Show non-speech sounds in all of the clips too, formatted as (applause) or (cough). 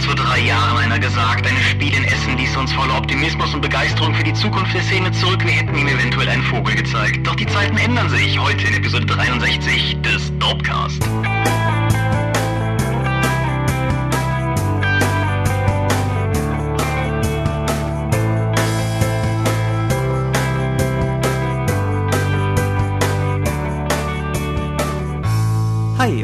uns vor drei Jahren einer gesagt. Ein Spiel in Essen ließ uns voller Optimismus und Begeisterung für die Zukunft der Szene zurück. Wir hätten ihm eventuell einen Vogel gezeigt. Doch die Zeiten ändern sich. Heute in Episode 63 des Dopecast.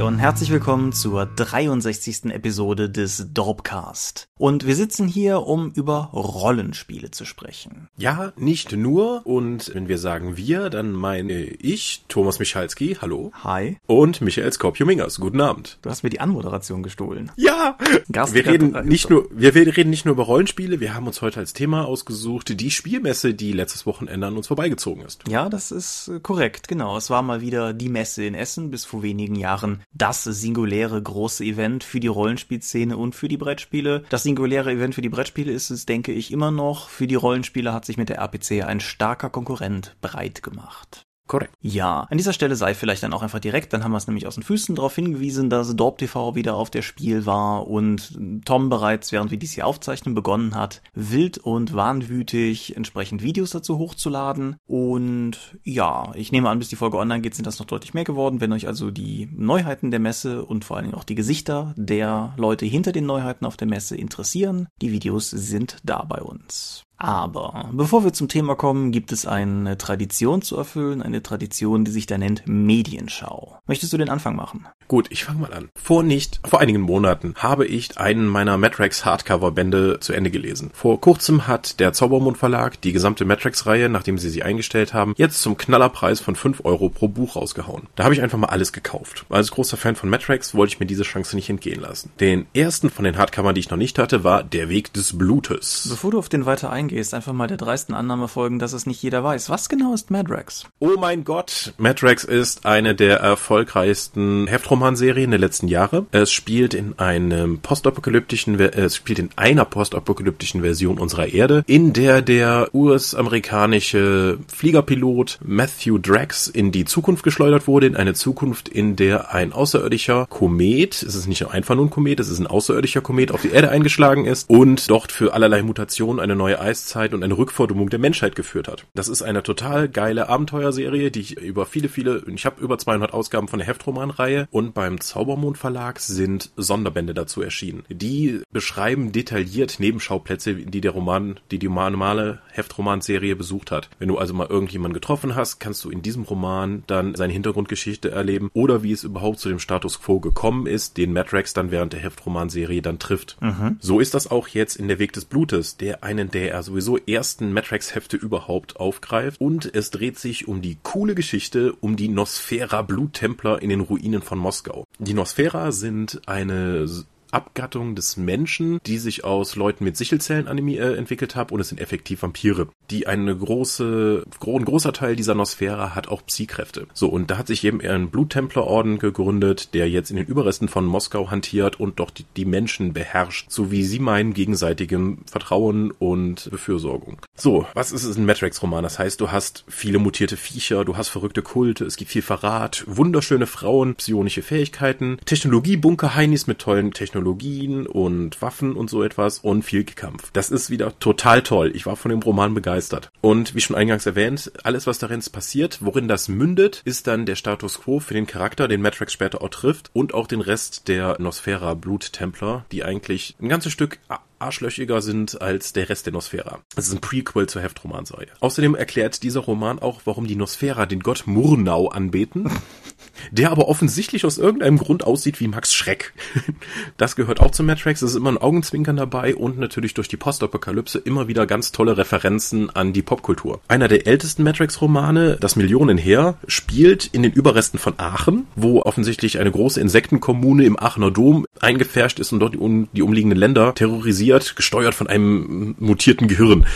Und herzlich willkommen zur 63. Episode des Dorpcast. Und wir sitzen hier, um über Rollenspiele zu sprechen. Ja, nicht nur. Und wenn wir sagen wir, dann meine ich Thomas Michalski, hallo. Hi. Und Michael Skorpio-Mingers, guten Abend. Du hast mir die Anmoderation gestohlen. Ja! Gast wir reden nicht nur, wir reden nicht nur über Rollenspiele, wir haben uns heute als Thema ausgesucht, die Spielmesse, die letztes Wochenende an uns vorbeigezogen ist. Ja, das ist äh, korrekt, genau. Es war mal wieder die Messe in Essen bis vor wenigen Jahren das singuläre große Event für die Rollenspielszene und für die Brettspiele. Das singuläre Event für die Brettspiele ist es, denke ich, immer noch. Für die Rollenspiele hat sich mit der RPC ein starker Konkurrent breit gemacht. Korrekt. Ja, an dieser Stelle sei vielleicht dann auch einfach direkt, dann haben wir es nämlich aus den Füßen darauf hingewiesen, dass Dorp TV wieder auf der Spiel war und Tom bereits, während wir dies hier aufzeichnen, begonnen hat, wild und wahnwütig entsprechend Videos dazu hochzuladen. Und ja, ich nehme an, bis die Folge online geht, sind das noch deutlich mehr geworden. Wenn euch also die Neuheiten der Messe und vor allen Dingen auch die Gesichter der Leute hinter den Neuheiten auf der Messe interessieren, die Videos sind da bei uns. Aber bevor wir zum Thema kommen, gibt es eine Tradition zu erfüllen, eine Tradition, die sich da nennt Medienschau. Möchtest du den Anfang machen? Gut, ich fange mal an. Vor nicht, vor einigen Monaten habe ich einen meiner Matrax Hardcover Bände zu Ende gelesen. Vor kurzem hat der Zaubermond Verlag die gesamte Matrax Reihe, nachdem sie sie eingestellt haben, jetzt zum Knallerpreis von 5 Euro pro Buch rausgehauen. Da habe ich einfach mal alles gekauft. Als großer Fan von Matrax wollte ich mir diese Chance nicht entgehen lassen. Den ersten von den Hardcovern, die ich noch nicht hatte, war Der Weg des Blutes. Bevor du auf den weiter eingehst, einfach mal der dreisten Annahme folgen, dass es nicht jeder weiß. Was genau ist Madrax? Oh mein Gott, Madrax ist eine der erfolgreichsten Heftromanserien der letzten Jahre. Es spielt in einem postapokalyptischen, äh, es spielt in einer postapokalyptischen Version unserer Erde, in der der US-amerikanische Fliegerpilot Matthew Drax in die Zukunft geschleudert wurde, in eine Zukunft, in der ein außerirdischer Komet, es ist nicht einfach nur ein Komet, es ist ein außerirdischer Komet, auf die Erde eingeschlagen ist und dort für allerlei Mutationen eine neue Eiszeit und eine Rückforderung der Menschheit geführt hat. Das ist eine total geile Abenteuerserie, die ich über viele, viele, ich habe über 200 Ausgaben von der Heftromanreihe und beim Zaubermond Verlag sind Sonderbände dazu erschienen. Die beschreiben detailliert Nebenschauplätze, die der Roman, die die normale Heftromanserie besucht hat. Wenn du also mal irgendjemanden getroffen hast, kannst du in diesem Roman dann seine Hintergrundgeschichte erleben oder wie es überhaupt zu dem Status quo gekommen ist, den Matrax dann während der Heftromanserie dann trifft. Mhm. So ist das auch jetzt in der Weg des Blutes, der einen der sowieso ersten Matrax-Hefte überhaupt aufgreift und es dreht sich um die coole Geschichte um die Nosfera Bluttempler in den Ruinen von Moskau. Die Nosfera sind eine Abgattung des Menschen, die sich aus Leuten mit Sichelzellen äh, entwickelt haben und es sind effektiv Vampire. Die eine große, ein großer Teil dieser Nosphäre hat auch Psykräfte. So, und da hat sich eben ein Bluttemplerorden gegründet, der jetzt in den Überresten von Moskau hantiert und doch die, die Menschen beherrscht, so wie sie meinen, gegenseitigem Vertrauen und Befürsorgung. So, was ist es ein Matrix-Roman? Das heißt, du hast viele mutierte Viecher, du hast verrückte Kulte, es gibt viel Verrat, wunderschöne Frauen, psionische Fähigkeiten, Technologie, Bunker, Heinis mit tollen Technologien Technologien und Waffen und so etwas und viel Kampf. Das ist wieder total toll. Ich war von dem Roman begeistert. Und wie schon eingangs erwähnt, alles was darin passiert, worin das mündet, ist dann der Status quo für den Charakter, den Matrix später auch trifft und auch den Rest der Nosfera Bluttempler, die eigentlich ein ganzes Stück arschlöchiger sind als der Rest der Nosfera. Es ist ein Prequel zur Heftromanserie. Außerdem erklärt dieser Roman auch, warum die Nosfera den Gott Murnau anbeten, (laughs) der aber offensichtlich aus irgendeinem Grund aussieht wie Max Schreck. (laughs) Das gehört auch zu Matrix, es ist immer ein Augenzwinkern dabei und natürlich durch die Postapokalypse immer wieder ganz tolle Referenzen an die Popkultur. Einer der ältesten Matrix-Romane, das Millionen her, spielt in den Überresten von Aachen, wo offensichtlich eine große Insektenkommune im Aachener Dom eingefärscht ist und dort die, um, die umliegenden Länder terrorisiert, gesteuert von einem mutierten Gehirn.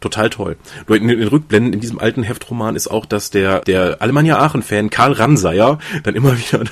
Total toll. In den Rückblenden in diesem alten Heftroman ist auch, dass der, der Alemannia Aachen-Fan Karl Ranseier dann immer (laughs) wieder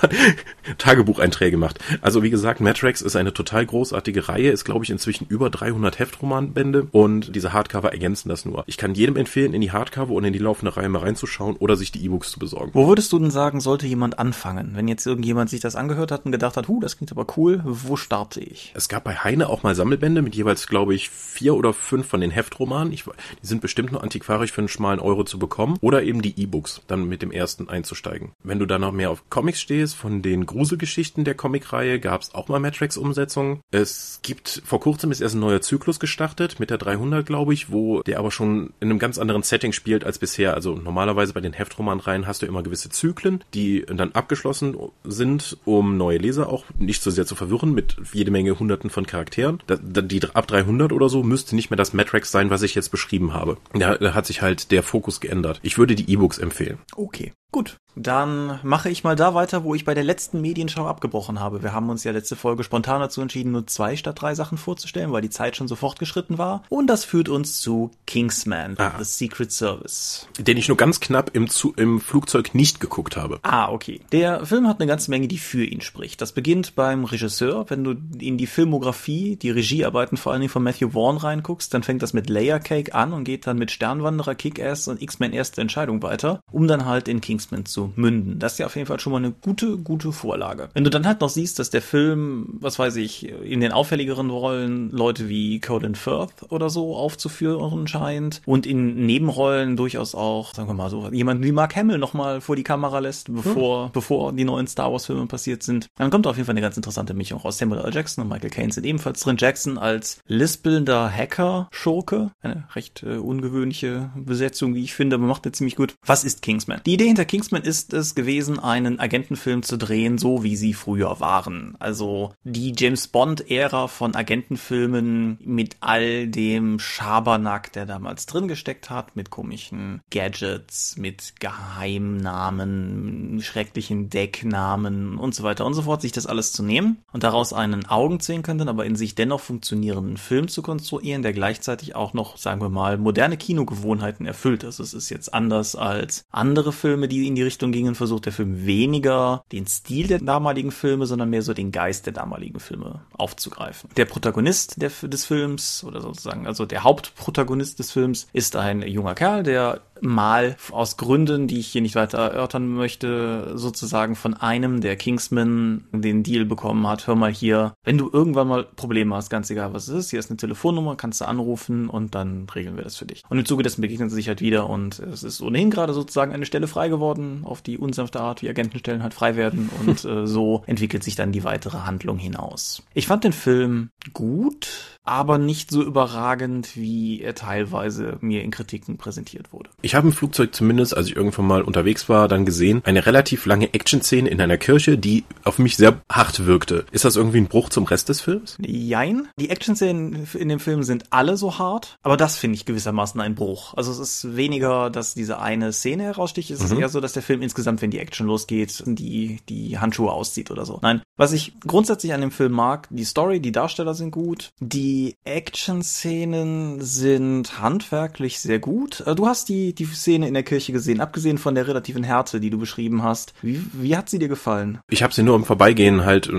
Tagebucheinträge macht. Also wie gesagt, Matrax ist eine total großartige Reihe, ist glaube ich inzwischen über 300 Heftromanbände und diese Hardcover ergänzen das nur. Ich kann jedem empfehlen, in die Hardcover und in die laufende Reihe mal reinzuschauen oder sich die E-Books zu besorgen. Wo würdest du denn sagen, sollte jemand anfangen? Wenn jetzt irgendjemand sich das angehört hat und gedacht hat, huh, das klingt aber cool, wo starte ich? Es gab bei Heine auch mal Sammelbände mit jeweils, glaube ich, vier oder fünf von den Heftromanen. Ich, die sind bestimmt nur antiquarisch für einen schmalen Euro zu bekommen. Oder eben die E-Books, dann mit dem ersten einzusteigen. Wenn du dann noch mehr auf Comics stehst, von den Gruselgeschichten der Comicreihe gab es auch mal Matrix-Umsetzungen. Es gibt, vor kurzem ist erst ein neuer Zyklus gestartet, mit der 300, glaube ich, wo der aber schon in einem ganz anderen Setting spielt als bisher. Also normalerweise bei den Heftromanreihen hast du immer gewisse Zyklen, die dann abgeschlossen sind, um neue Leser auch nicht so sehr zu verwirren mit jede Menge Hunderten von Charakteren. Die ab 300 oder so müsste nicht mehr das Matrix sein, was ich jetzt beschrieben habe. Da, da hat sich halt der Fokus geändert. Ich würde die E-Books empfehlen. Okay. Gut, dann mache ich mal da weiter, wo ich bei der letzten Medienschau abgebrochen habe. Wir haben uns ja letzte Folge spontan dazu entschieden, nur zwei statt drei Sachen vorzustellen, weil die Zeit schon so fortgeschritten war. Und das führt uns zu Kingsman, ah. The Secret Service. Den ich nur ganz knapp im, zu im Flugzeug nicht geguckt habe. Ah, okay. Der Film hat eine ganze Menge, die für ihn spricht. Das beginnt beim Regisseur. Wenn du in die Filmografie, die Regiearbeiten vor allen Dingen von Matthew Vaughn reinguckst, dann fängt das mit Layer Cake an und geht dann mit Sternwanderer, Kick-Ass und X-Men Erste Entscheidung weiter, um dann halt in Kingsman zu münden. Das ist ja auf jeden Fall schon mal eine gute, gute Vorlage. Wenn du dann halt noch siehst, dass der Film, was weiß ich, in den auffälligeren Rollen Leute wie Colin Firth oder so aufzuführen scheint und in Nebenrollen durchaus auch, sagen wir mal so, jemanden wie Mark Hamill nochmal vor die Kamera lässt, bevor, hm. bevor die neuen Star Wars Filme passiert sind, dann kommt auf jeden Fall eine ganz interessante Mischung raus. Samuel L. Jackson und Michael Caine sind ebenfalls drin. Jackson als lispelnder Hacker-Schurke, eine recht äh, ungewöhnliche Besetzung, wie ich finde, aber macht er ziemlich gut. Was ist Kingsman? Die Idee hinter Kingsman ist es gewesen, einen Agentenfilm zu drehen, so wie sie früher waren. Also die James Bond-Ära von Agentenfilmen mit all dem Schabernack, der damals drin gesteckt hat, mit komischen Gadgets, mit Geheimnamen, schrecklichen Decknamen und so weiter und so fort, sich das alles zu nehmen und daraus einen augenzwinkernden, aber in sich dennoch funktionierenden Film zu konstruieren, der gleichzeitig auch noch, sagen wir mal, moderne Kinogewohnheiten erfüllt. Also es ist jetzt anders als andere Filme, die in die Richtung gingen, versucht der Film weniger den Stil der damaligen Filme, sondern mehr so den Geist der damaligen Filme aufzugreifen. Der Protagonist der, des Films, oder sozusagen, also der Hauptprotagonist des Films, ist ein junger Kerl, der mal aus Gründen, die ich hier nicht weiter erörtern möchte, sozusagen von einem der Kingsmen den Deal bekommen hat, hör mal hier, wenn du irgendwann mal Probleme hast, ganz egal was es ist, hier ist eine Telefonnummer, kannst du anrufen und dann regeln wir das für dich. Und im Zuge dessen begegnen sie sich halt wieder und es ist ohnehin gerade sozusagen eine Stelle frei geworden, auf die unsanfte Art, wie Agentenstellen halt frei werden (laughs) und äh, so entwickelt sich dann die weitere Handlung hinaus. Ich fand den Film gut, aber nicht so überragend, wie er teilweise mir in Kritiken präsentiert wurde. Ich habe im Flugzeug zumindest, als ich irgendwann mal unterwegs war, dann gesehen, eine relativ lange Action-Szene in einer Kirche, die auf mich sehr hart wirkte. Ist das irgendwie ein Bruch zum Rest des Films? Jein. Die Action-Szenen in dem Film sind alle so hart, aber das finde ich gewissermaßen ein Bruch. Also es ist weniger, dass diese eine Szene heraussticht, es mhm. ist eher so, dass der Film insgesamt, wenn die Action losgeht, die, die Handschuhe auszieht oder so. Nein, was ich grundsätzlich an dem Film mag, die Story, die Darsteller sind gut, die Action-Szenen sind handwerklich sehr gut. Äh, du hast die, die Szene in der Kirche gesehen, abgesehen von der relativen Härte, die du beschrieben hast. Wie, wie hat sie dir gefallen? Ich habe sie nur im Vorbeigehen halt,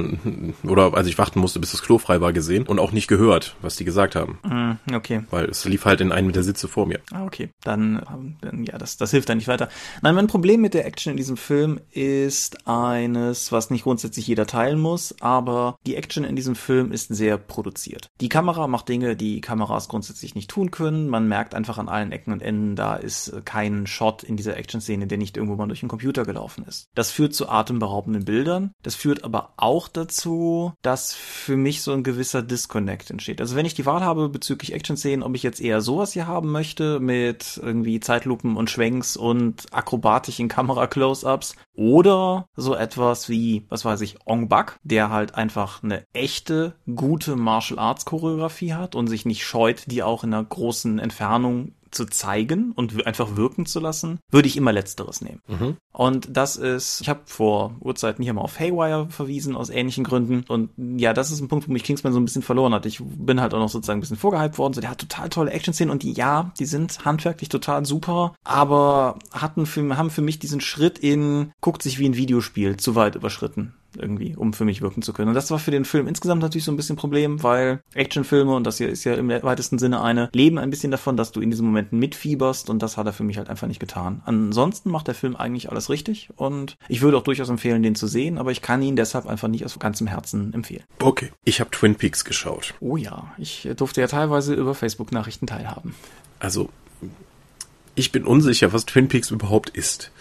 oder als ich warten musste, bis das Klo frei war, gesehen und auch nicht gehört, was die gesagt haben. Mm, okay. Weil es lief halt in einem der Sitze vor mir. Ah, okay. Dann, dann ja, das, das hilft dann nicht weiter. Nein, mein Problem mit der Action in diesem Film ist eines, was nicht grundsätzlich jeder Teil teilen muss, aber die Action in diesem Film ist sehr produziert. Die Kamera macht Dinge, die Kameras grundsätzlich nicht tun können. Man merkt einfach an allen Ecken und Enden, da ist kein Shot in dieser Action-Szene, der nicht irgendwo mal durch den Computer gelaufen ist. Das führt zu atemberaubenden Bildern. Das führt aber auch dazu, dass für mich so ein gewisser Disconnect entsteht. Also wenn ich die Wahl habe bezüglich Action-Szenen, ob ich jetzt eher sowas hier haben möchte mit irgendwie Zeitlupen und Schwenks und akrobatischen (laughs) Kamera-Close-Ups oder so etwas wie, was weiß ich, Ong Bak, der halt einfach eine echte, gute Martial Arts Choreografie hat und sich nicht scheut, die auch in einer großen Entfernung zu zeigen und einfach wirken zu lassen, würde ich immer letzteres nehmen. Mhm. Und das ist, ich habe vor Urzeiten hier mal auf Haywire verwiesen aus ähnlichen Gründen und ja, das ist ein Punkt, wo mich Kingsman so ein bisschen verloren hat. Ich bin halt auch noch sozusagen ein bisschen vorgehypt worden, so der hat total tolle Action-Szenen und die, ja, die sind handwerklich total super, aber hatten für, haben für mich diesen Schritt in, guckt sich wie ein Videospiel zu weit überschritten irgendwie, um für mich wirken zu können. Und das war für den Film insgesamt natürlich so ein bisschen ein Problem, weil Actionfilme, und das hier ist ja im weitesten Sinne eine, leben ein bisschen davon, dass du in diesen Momenten mitfieberst und das hat er für mich halt einfach nicht getan. Ansonsten macht der Film eigentlich alles richtig und ich würde auch durchaus empfehlen, den zu sehen, aber ich kann ihn deshalb einfach nicht aus ganzem Herzen empfehlen. Okay, ich habe Twin Peaks geschaut. Oh ja, ich durfte ja teilweise über Facebook-Nachrichten teilhaben. Also ich bin unsicher, was Twin Peaks überhaupt ist.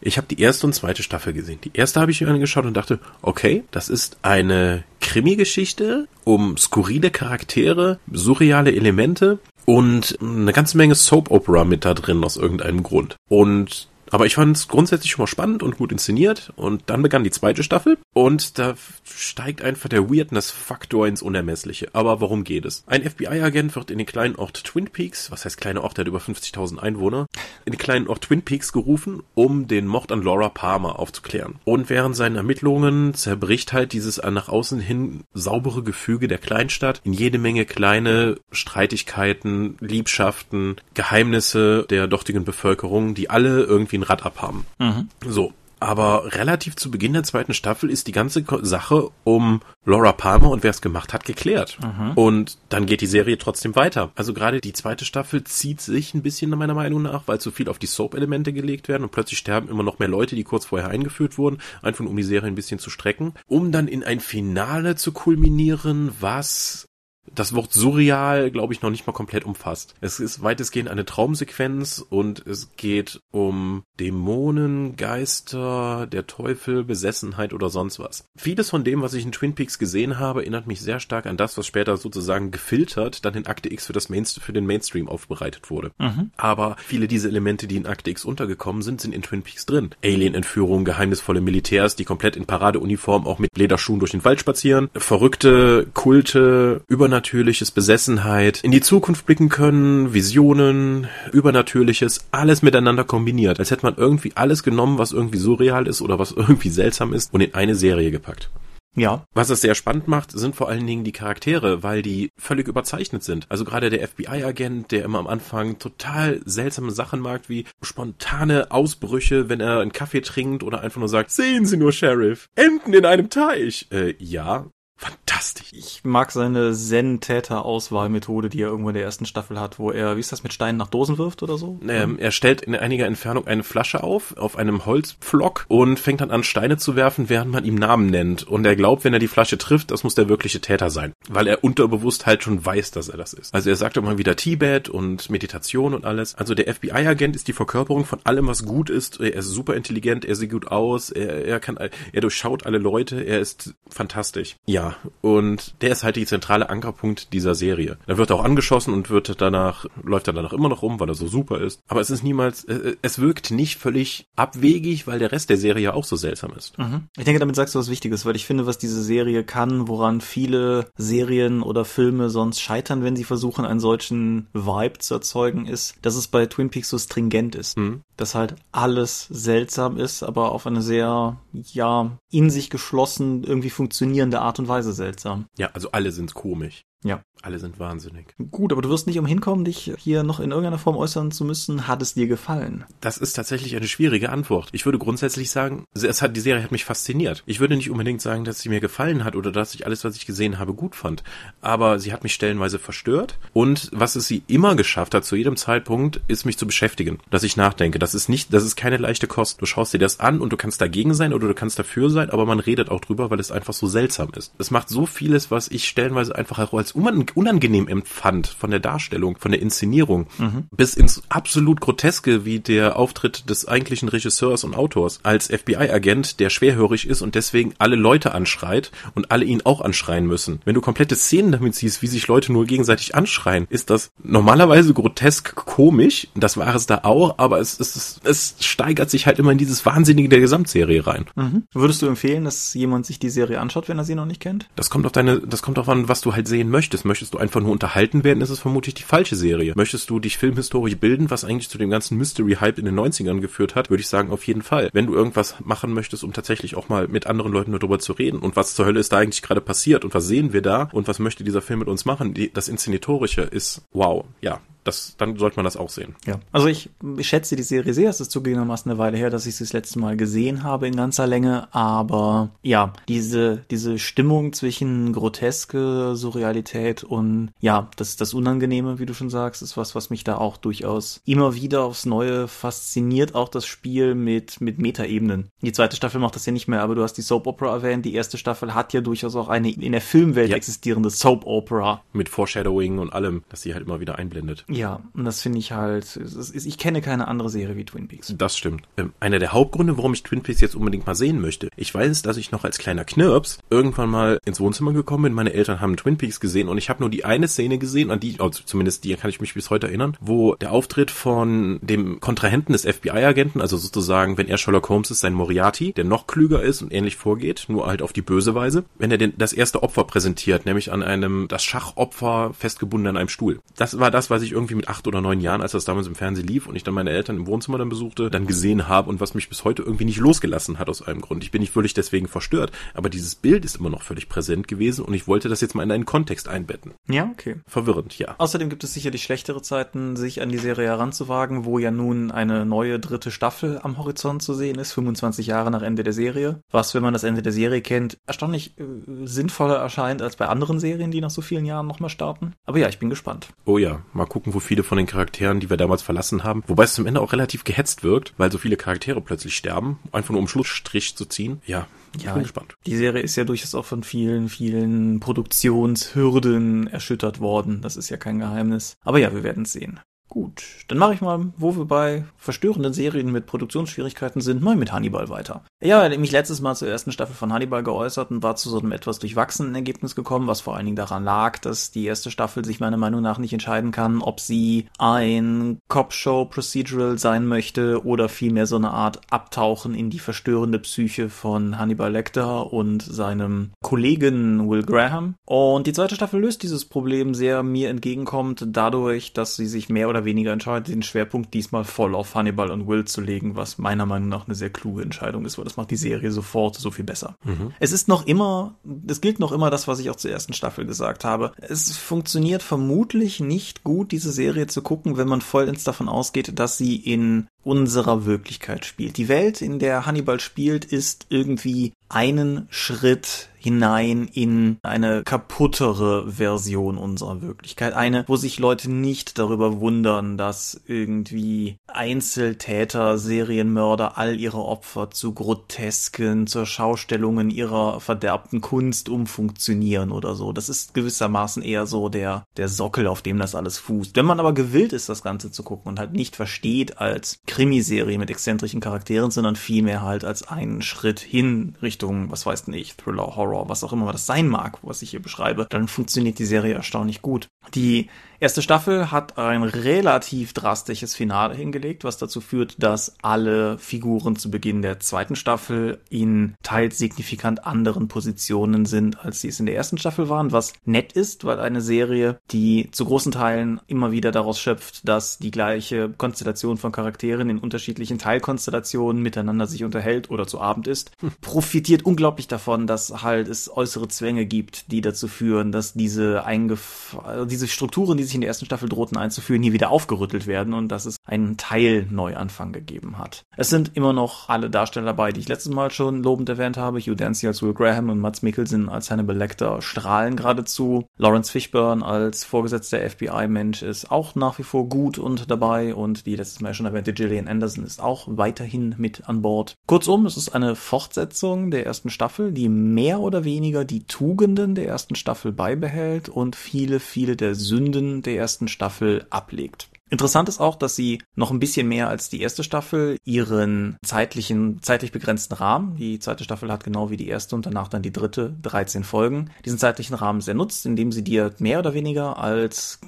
Ich habe die erste und zweite Staffel gesehen. Die erste habe ich mir angeschaut und dachte, okay, das ist eine Krimi-Geschichte um skurrile Charaktere, surreale Elemente und eine ganze Menge Soap Opera mit da drin aus irgendeinem Grund. Und aber ich fand es grundsätzlich schon mal spannend und gut inszeniert. Und dann begann die zweite Staffel. Und da steigt einfach der Weirdness-Faktor ins Unermessliche. Aber worum geht es? Ein FBI-Agent wird in den kleinen Ort Twin Peaks, was heißt kleine Ort, der hat über 50.000 Einwohner, in den kleinen Ort Twin Peaks gerufen, um den Mord an Laura Palmer aufzuklären. Und während seinen Ermittlungen zerbricht halt dieses nach außen hin saubere Gefüge der Kleinstadt in jede Menge kleine Streitigkeiten, Liebschaften, Geheimnisse der dortigen Bevölkerung, die alle irgendwie ein Rad abhaben. Mhm. So. Aber relativ zu Beginn der zweiten Staffel ist die ganze Sache um Laura Palmer und wer es gemacht hat geklärt. Mhm. Und dann geht die Serie trotzdem weiter. Also gerade die zweite Staffel zieht sich ein bisschen meiner Meinung nach, weil zu viel auf die Soap-Elemente gelegt werden und plötzlich sterben immer noch mehr Leute, die kurz vorher eingeführt wurden, einfach um die Serie ein bisschen zu strecken, um dann in ein Finale zu kulminieren, was das Wort surreal, glaube ich, noch nicht mal komplett umfasst. Es ist weitestgehend eine Traumsequenz und es geht um Dämonen, Geister, der Teufel, Besessenheit oder sonst was. Vieles von dem, was ich in Twin Peaks gesehen habe, erinnert mich sehr stark an das, was später sozusagen gefiltert dann in Akte X für, das Main für den Mainstream aufbereitet wurde. Mhm. Aber viele dieser Elemente, die in Akte X untergekommen sind, sind in Twin Peaks drin. Alien-Entführung, geheimnisvolle Militärs, die komplett in Paradeuniform auch mit Lederschuhen durch den Wald spazieren, verrückte Kulte, über Übernatürliches, Besessenheit, in die Zukunft blicken können, Visionen, Übernatürliches, alles miteinander kombiniert. Als hätte man irgendwie alles genommen, was irgendwie surreal ist oder was (laughs) irgendwie seltsam ist und in eine Serie gepackt. Ja. Was es sehr spannend macht, sind vor allen Dingen die Charaktere, weil die völlig überzeichnet sind. Also gerade der FBI-Agent, der immer am Anfang total seltsame Sachen mag, wie spontane Ausbrüche, wenn er einen Kaffee trinkt oder einfach nur sagt, sehen Sie nur, Sheriff, Enten in einem Teich. Äh, ja, Fantastisch. Ich mag seine Zen-Täter-Auswahlmethode, die er irgendwo in der ersten Staffel hat, wo er, wie ist das, mit Steinen nach Dosen wirft oder so? Ähm, er stellt in einiger Entfernung eine Flasche auf, auf einem Holzpflock und fängt dann an, Steine zu werfen, während man ihm Namen nennt. Und er glaubt, wenn er die Flasche trifft, das muss der wirkliche Täter sein. Weil er unterbewusst halt schon weiß, dass er das ist. Also er sagt immer wieder Tibet und Meditation und alles. Also der FBI-Agent ist die Verkörperung von allem, was gut ist. Er ist super intelligent, er sieht gut aus, er, er kann, er durchschaut alle Leute, er ist fantastisch. Ja, und der ist halt die zentrale Ankerpunkt dieser Serie. Er wird auch angeschossen und wird danach, läuft er danach immer noch rum, weil er so super ist. Aber es ist niemals, äh, es wirkt nicht völlig abwegig, weil der Rest der Serie ja auch so seltsam ist. Mhm. Ich denke, damit sagst du was Wichtiges, weil ich finde, was diese Serie kann, woran viele Serien oder Filme sonst scheitern, wenn sie versuchen, einen solchen Vibe zu erzeugen, ist, dass es bei Twin Peaks so stringent ist. Mhm. Dass halt alles seltsam ist, aber auf eine sehr, ja, in sich geschlossen, irgendwie funktionierende Art und Weise seltsam. Ja, also alle sind komisch. Ja. Alle sind wahnsinnig. Gut, aber du wirst nicht umhin kommen, dich hier noch in irgendeiner Form äußern zu müssen. Hat es dir gefallen? Das ist tatsächlich eine schwierige Antwort. Ich würde grundsätzlich sagen, es hat, die Serie hat mich fasziniert. Ich würde nicht unbedingt sagen, dass sie mir gefallen hat oder dass ich alles, was ich gesehen habe, gut fand. Aber sie hat mich stellenweise verstört. Und was es sie immer geschafft hat, zu jedem Zeitpunkt, ist mich zu beschäftigen. Dass ich nachdenke. Das ist nicht, das ist keine leichte Kost. Du schaust dir das an und du kannst dagegen sein oder du kannst dafür sein, aber man redet auch drüber, weil es einfach so seltsam ist. Es macht so vieles, was ich stellenweise einfach auch als unangenehm empfand von der Darstellung, von der Inszenierung, mhm. bis ins absolut Groteske, wie der Auftritt des eigentlichen Regisseurs und Autors als FBI-Agent, der schwerhörig ist und deswegen alle Leute anschreit und alle ihn auch anschreien müssen. Wenn du komplette Szenen damit siehst, wie sich Leute nur gegenseitig anschreien, ist das normalerweise grotesk komisch. Das war es da auch, aber es, es, es steigert sich halt immer in dieses Wahnsinnige der Gesamtserie rein. Mhm. Würdest du empfehlen, dass jemand sich die Serie anschaut, wenn er sie noch nicht kennt? Das kommt auf deine, das kommt auf an, was du halt sehen möchtest möchtest. Möchtest du einfach nur unterhalten werden, ist es vermutlich die falsche Serie. Möchtest du dich filmhistorisch bilden, was eigentlich zu dem ganzen Mystery-Hype in den 90ern geführt hat, würde ich sagen, auf jeden Fall. Wenn du irgendwas machen möchtest, um tatsächlich auch mal mit anderen Leuten darüber zu reden und was zur Hölle ist da eigentlich gerade passiert und was sehen wir da und was möchte dieser Film mit uns machen, die, das Inszenitorische ist wow. Ja, das, dann sollte man das auch sehen. Ja, also ich, ich schätze die Serie sehr. Es ist zugegebenermaßen eine Weile her, dass ich sie das letzte Mal gesehen habe in ganzer Länge. Aber ja, diese, diese Stimmung zwischen groteske Surrealität und ja, das, das Unangenehme, wie du schon sagst, ist was, was mich da auch durchaus immer wieder aufs Neue fasziniert. Auch das Spiel mit, mit Metaebenen. Die zweite Staffel macht das ja nicht mehr, aber du hast die Soap Opera erwähnt. Die erste Staffel hat ja durchaus auch eine in der Filmwelt ja. existierende Soap Opera. Mit Foreshadowing und allem, dass sie halt immer wieder einblendet. Ja, und das finde ich halt, ist, ich kenne keine andere Serie wie Twin Peaks. Das stimmt. Ähm, einer der Hauptgründe, warum ich Twin Peaks jetzt unbedingt mal sehen möchte. Ich weiß, dass ich noch als kleiner Knirps irgendwann mal ins Wohnzimmer gekommen bin. Meine Eltern haben Twin Peaks gesehen und ich habe nur die eine Szene gesehen, an die, also zumindest die kann ich mich bis heute erinnern, wo der Auftritt von dem Kontrahenten des FBI-Agenten, also sozusagen, wenn er Sherlock Holmes ist, sein Moriarty, der noch klüger ist und ähnlich vorgeht, nur halt auf die böse Weise, wenn er den, das erste Opfer präsentiert, nämlich an einem, das Schachopfer festgebunden an einem Stuhl. Das war das, was ich irgendwie mit acht oder neun Jahren, als das damals im Fernsehen lief und ich dann meine Eltern im Wohnzimmer dann besuchte, dann gesehen habe und was mich bis heute irgendwie nicht losgelassen hat aus einem Grund. Ich bin nicht völlig deswegen verstört, aber dieses Bild ist immer noch völlig präsent gewesen und ich wollte das jetzt mal in einen Kontext einbetten. Ja, okay. Verwirrend, ja. Außerdem gibt es sicherlich schlechtere Zeiten, sich an die Serie heranzuwagen, wo ja nun eine neue dritte Staffel am Horizont zu sehen ist, 25 Jahre nach Ende der Serie. Was, wenn man das Ende der Serie kennt, erstaunlich äh, sinnvoller erscheint als bei anderen Serien, die nach so vielen Jahren nochmal starten. Aber ja, ich bin gespannt. Oh ja, mal gucken, wo viele von den Charakteren, die wir damals verlassen haben. Wobei es zum Ende auch relativ gehetzt wirkt, weil so viele Charaktere plötzlich sterben, einfach nur um Schlussstrich zu ziehen. Ja, ich ja, bin gespannt. Die Serie ist ja durchaus auch von vielen, vielen Produktionshürden erschüttert worden. Das ist ja kein Geheimnis. Aber ja, wir werden es sehen. Gut, dann mache ich mal, wo wir bei verstörenden Serien mit Produktionsschwierigkeiten sind, mal mit Hannibal weiter. Ja, ich mich letztes Mal zur ersten Staffel von Hannibal geäußert und war zu so einem etwas durchwachsenen Ergebnis gekommen, was vor allen Dingen daran lag, dass die erste Staffel sich meiner Meinung nach nicht entscheiden kann, ob sie ein Cop-Show-Procedural sein möchte oder vielmehr so eine Art Abtauchen in die verstörende Psyche von Hannibal Lecter und seinem Kollegen Will Graham. Und die zweite Staffel löst dieses Problem sehr mir entgegenkommt, dadurch, dass sie sich mehr oder weniger entscheidet, den Schwerpunkt diesmal voll auf Hannibal und Will zu legen, was meiner Meinung nach eine sehr kluge Entscheidung ist, weil das macht die Serie sofort so viel besser. Mhm. Es ist noch immer, es gilt noch immer das, was ich auch zur ersten Staffel gesagt habe. Es funktioniert vermutlich nicht gut, diese Serie zu gucken, wenn man vollends davon ausgeht, dass sie in unserer Wirklichkeit spielt. Die Welt, in der Hannibal spielt, ist irgendwie einen Schritt hinein in eine kaputtere Version unserer Wirklichkeit. Eine, wo sich Leute nicht darüber wundern, dass irgendwie Einzeltäter, Serienmörder all ihre Opfer zu grotesken, zur Schaustellungen ihrer verderbten Kunst umfunktionieren oder so. Das ist gewissermaßen eher so der, der Sockel, auf dem das alles fußt. Wenn man aber gewillt ist, das Ganze zu gucken und halt nicht versteht als Krimiserie mit exzentrischen Charakteren, sondern vielmehr halt als einen Schritt hin Richtung, was weiß ich, Thriller, Horror, was auch immer das sein mag, was ich hier beschreibe, dann funktioniert die Serie erstaunlich gut. Die Erste Staffel hat ein relativ drastisches Finale hingelegt, was dazu führt, dass alle Figuren zu Beginn der zweiten Staffel in teils signifikant anderen Positionen sind, als sie es in der ersten Staffel waren, was nett ist, weil eine Serie, die zu großen Teilen immer wieder daraus schöpft, dass die gleiche Konstellation von Charakteren in unterschiedlichen Teilkonstellationen miteinander sich unterhält oder zu Abend ist, profitiert unglaublich davon, dass halt es äußere Zwänge gibt, die dazu führen, dass diese eingef diese Strukturen, die sich in der ersten Staffel drohten einzuführen, hier wieder aufgerüttelt werden und dass es einen Teil-Neuanfang gegeben hat. Es sind immer noch alle Darsteller dabei, die ich letztes Mal schon lobend erwähnt habe. Hugh Dancy als Will Graham und Mats Mikkelsen als Hannibal Lecter strahlen geradezu. Lawrence Fishburne als vorgesetzter FBI-Mensch ist auch nach wie vor gut und dabei und die letztes Mal schon erwähnte Gillian Anderson ist auch weiterhin mit an Bord. Kurzum, es ist eine Fortsetzung der ersten Staffel, die mehr oder weniger die Tugenden der ersten Staffel beibehält und viele, viele der Sünden der ersten Staffel ablegt. Interessant ist auch, dass sie noch ein bisschen mehr als die erste Staffel ihren zeitlichen, zeitlich begrenzten Rahmen, die zweite Staffel hat genau wie die erste und danach dann die dritte 13 Folgen, diesen zeitlichen Rahmen sehr nutzt, indem sie dir mehr oder weniger als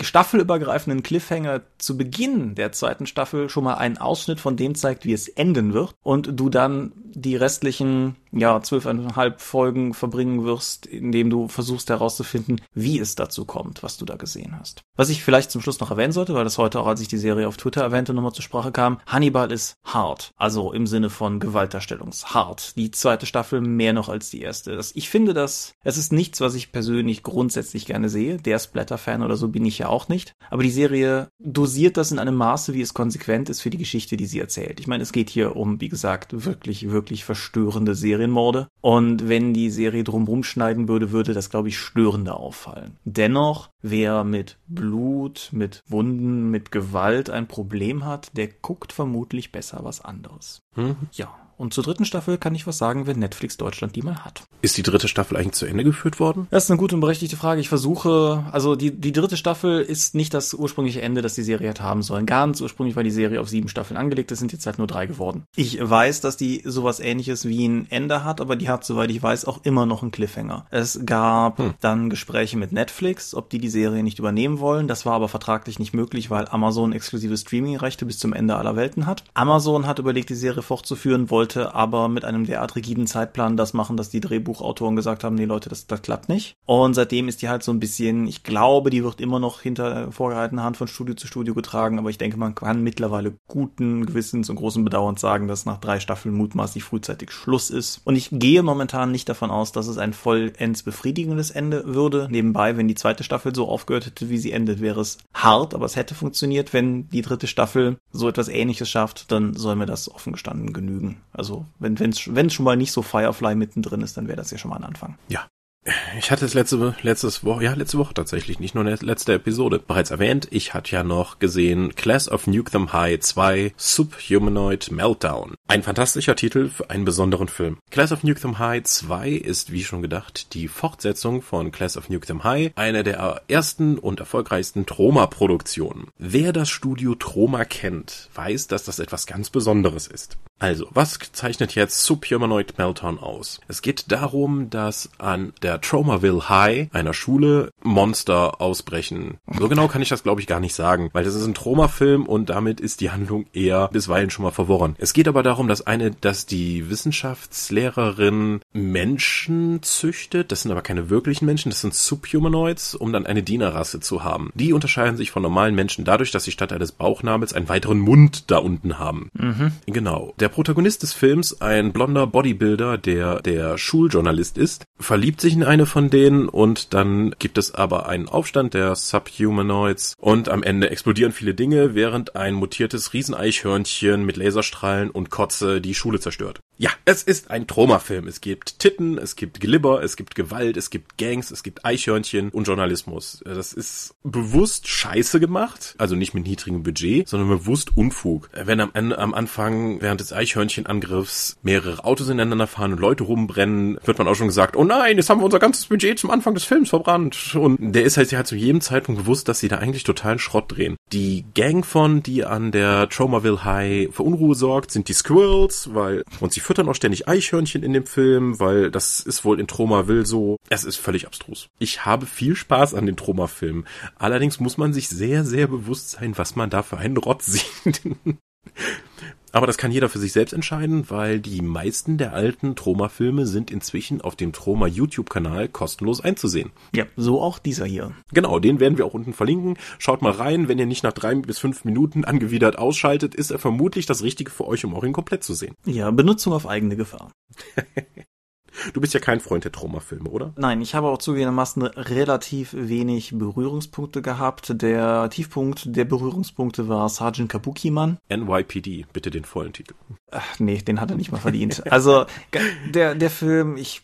staffelübergreifenden Cliffhanger zu Beginn der zweiten Staffel schon mal einen Ausschnitt von dem zeigt, wie es enden wird und du dann die restlichen ja, zwölfeinhalb Folgen verbringen wirst, indem du versuchst herauszufinden, wie es dazu kommt, was du da gesehen hast. Was ich vielleicht zum Schluss noch erwähnen sollte, weil das heute auch, als ich die Serie auf Twitter erwähnte, nochmal zur Sprache kam, Hannibal ist hart. Also im Sinne von Gewaltdarstellungshart. Die zweite Staffel mehr noch als die erste. Ich finde das, es ist nichts, was ich persönlich grundsätzlich gerne sehe. Der Splatter-Fan oder so bin ich ja auch nicht. Aber die Serie dosiert das in einem Maße, wie es konsequent ist für die Geschichte, die sie erzählt. Ich meine, es geht hier um, wie gesagt, wirklich, wirklich verstörende Serienmorde. Und wenn die Serie drumherum schneiden würde, würde das, glaube ich, störender auffallen. Dennoch, wer mit Blut, mit Wunden, mit Gewalt ein Problem hat, der guckt vermutlich besser was anderes. Hm? Ja. Und zur dritten Staffel kann ich was sagen, wenn Netflix Deutschland die mal hat. Ist die dritte Staffel eigentlich zu Ende geführt worden? Das ist eine gute und berechtigte Frage. Ich versuche, also die, die dritte Staffel ist nicht das ursprüngliche Ende, das die Serie hat haben sollen. Ganz ursprünglich war die Serie auf sieben Staffeln angelegt, es sind jetzt halt nur drei geworden. Ich weiß, dass die sowas ähnliches wie ein Ende hat, aber die hat, soweit ich weiß, auch immer noch einen Cliffhanger. Es gab hm. dann Gespräche mit Netflix, ob die die Serie nicht übernehmen wollen. Das war aber vertraglich nicht möglich, weil Amazon exklusive Streaming-Rechte bis zum Ende aller Welten hat. Amazon hat überlegt, die Serie fortzuführen, wollte wollte aber mit einem derart rigiden Zeitplan das machen, dass die Drehbuchautoren gesagt haben, nee Leute, das, das klappt nicht. Und seitdem ist die halt so ein bisschen, ich glaube, die wird immer noch hinter vorgehaltener Hand von Studio zu Studio getragen, aber ich denke, man kann mittlerweile guten Gewissens und großen Bedauerns sagen, dass nach drei Staffeln mutmaßlich frühzeitig Schluss ist. Und ich gehe momentan nicht davon aus, dass es ein vollends befriedigendes Ende würde. Nebenbei, wenn die zweite Staffel so aufgehört hätte, wie sie endet, wäre es hart, aber es hätte funktioniert, wenn die dritte Staffel so etwas ähnliches schafft, dann soll mir das offen gestanden genügen. Also wenn es wenn schon mal nicht so Firefly mittendrin ist, dann wäre das ja schon mal ein Anfang. Ja, ich hatte es letzte, letztes Woche, ja, letzte Woche tatsächlich, nicht nur letzte Episode, bereits erwähnt. Ich hatte ja noch gesehen Class of Nuke Them High 2 Subhumanoid Meltdown. Ein fantastischer Titel für einen besonderen Film. Class of Nuke Them High 2 ist, wie schon gedacht, die Fortsetzung von Class of Nuke Them High, eine der ersten und erfolgreichsten Troma-Produktionen. Wer das Studio Troma kennt, weiß, dass das etwas ganz Besonderes ist. Also, was zeichnet jetzt Subhumanoid Meltdown aus? Es geht darum, dass an der Tromaville High, einer Schule, Monster ausbrechen. So genau kann ich das, glaube ich, gar nicht sagen, weil das ist ein Troma-Film und damit ist die Handlung eher bisweilen schon mal verworren. Es geht aber darum, dass eine, dass die Wissenschaftslehrerin Menschen züchtet. Das sind aber keine wirklichen Menschen, das sind Subhumanoids, um dann eine Dienerrasse zu haben. Die unterscheiden sich von normalen Menschen dadurch, dass sie statt eines Bauchnabels einen weiteren Mund da unten haben. Mhm. Genau. Der Protagonist des Films, ein blonder Bodybuilder, der der Schuljournalist ist, verliebt sich in eine von denen und dann gibt es aber einen Aufstand der Subhumanoids und am Ende explodieren viele Dinge, während ein mutiertes Rieseneichhörnchen mit Laserstrahlen und Kotze die Schule zerstört. Ja, es ist ein Troma-Film. Es gibt Titten, es gibt Glibber, es gibt Gewalt, es gibt Gangs, es gibt Eichhörnchen und Journalismus. Das ist bewusst scheiße gemacht, also nicht mit niedrigem Budget, sondern bewusst Unfug. Wenn am, am Anfang während des Eichhörnchenangriffs mehrere Autos ineinander fahren und Leute rumbrennen, wird man auch schon gesagt, oh nein, jetzt haben wir unser ganzes Budget zum Anfang des Films verbrannt. Und der ist halt, der hat zu jedem Zeitpunkt bewusst, dass sie da eigentlich totalen Schrott drehen. Die Gang von, die an der Tromaville High für Unruhe sorgt, sind die Squirrels, weil, und sie füttern auch ständig Eichhörnchen in dem Film, weil das ist wohl in Tromaville so. Es ist völlig abstrus. Ich habe viel Spaß an den Troma-Filmen. Allerdings muss man sich sehr, sehr bewusst sein, was man da für einen Rotz sieht. (laughs) Aber das kann jeder für sich selbst entscheiden, weil die meisten der alten Troma-Filme sind inzwischen auf dem Troma YouTube-Kanal kostenlos einzusehen. Ja, so auch dieser hier. Genau, den werden wir auch unten verlinken. Schaut mal rein, wenn ihr nicht nach drei bis fünf Minuten angewidert ausschaltet, ist er vermutlich das Richtige für euch, um auch ihn komplett zu sehen. Ja, Benutzung auf eigene Gefahr. (laughs) Du bist ja kein Freund der Traumafilme, oder? Nein, ich habe auch zugegebenermaßen relativ wenig Berührungspunkte gehabt. Der Tiefpunkt der Berührungspunkte war Sergeant Kabuki-Man. NYPD, bitte den vollen Titel. Ach, nee, den hat er nicht mal verdient. Also (laughs) der, der Film, ich,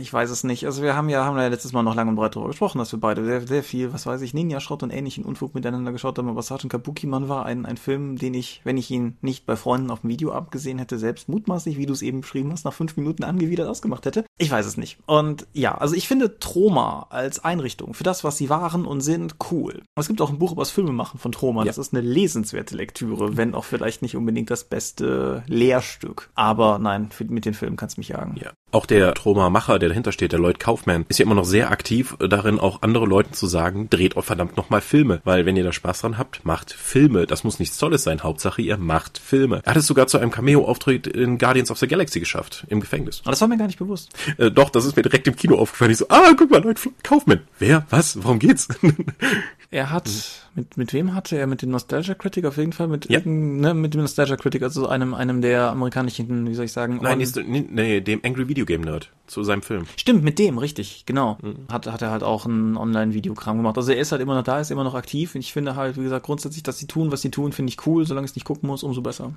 ich weiß es nicht. Also wir haben ja, haben ja letztes Mal noch lange und breit darüber gesprochen, dass wir beide sehr, sehr viel, was weiß ich, Ninja-Schrott und ähnlichen Unfug miteinander geschaut haben. Aber Sergeant Kabuki-Man war ein, ein Film, den ich, wenn ich ihn nicht bei Freunden auf dem Video abgesehen hätte, selbst mutmaßlich, wie du es eben beschrieben hast, nach fünf Minuten angewidert ausgemacht hätte hätte. Ich weiß es nicht. Und ja, also ich finde Troma als Einrichtung für das, was sie waren und sind, cool. Es gibt auch ein Buch über das Filmemachen von Troma. Ja. Das ist eine lesenswerte Lektüre, wenn auch vielleicht nicht unbedingt das beste Lehrstück. Aber nein, mit den Filmen kannst du mich jagen. Ja. Auch der Troma-Macher, der dahinter steht, der Lloyd Kaufman, ist ja immer noch sehr aktiv darin, auch andere Leuten zu sagen, dreht auch verdammt nochmal Filme. Weil wenn ihr da Spaß dran habt, macht Filme. Das muss nichts Tolles sein. Hauptsache, ihr macht Filme. Er hat es sogar zu einem Cameo-Auftritt in Guardians of the Galaxy geschafft, im Gefängnis. Aber das war mir gar nicht bewusst. Äh, doch, das ist mir direkt im Kino aufgefallen. Ich so, ah, guck mal, Lloyd Kaufman. Wer? Was? Worum geht's? (laughs) er hat, mit, mit wem hatte er? Mit dem Nostalgia Critic auf jeden Fall? Mit, ja. ne, mit dem Nostalgia Critic, also einem, einem der amerikanischen, wie soll ich sagen? Nein, ist, nee, nee, dem Angry Video Game Nerd zu seinem Film. Stimmt, mit dem, richtig, genau. Mhm. Hat, hat er halt auch ein Online-Videokram gemacht. Also er ist halt immer noch da, ist immer noch aktiv. Und ich finde halt, wie gesagt, grundsätzlich, dass sie tun, was sie tun, finde ich cool. Solange ich es nicht gucken muss, umso besser.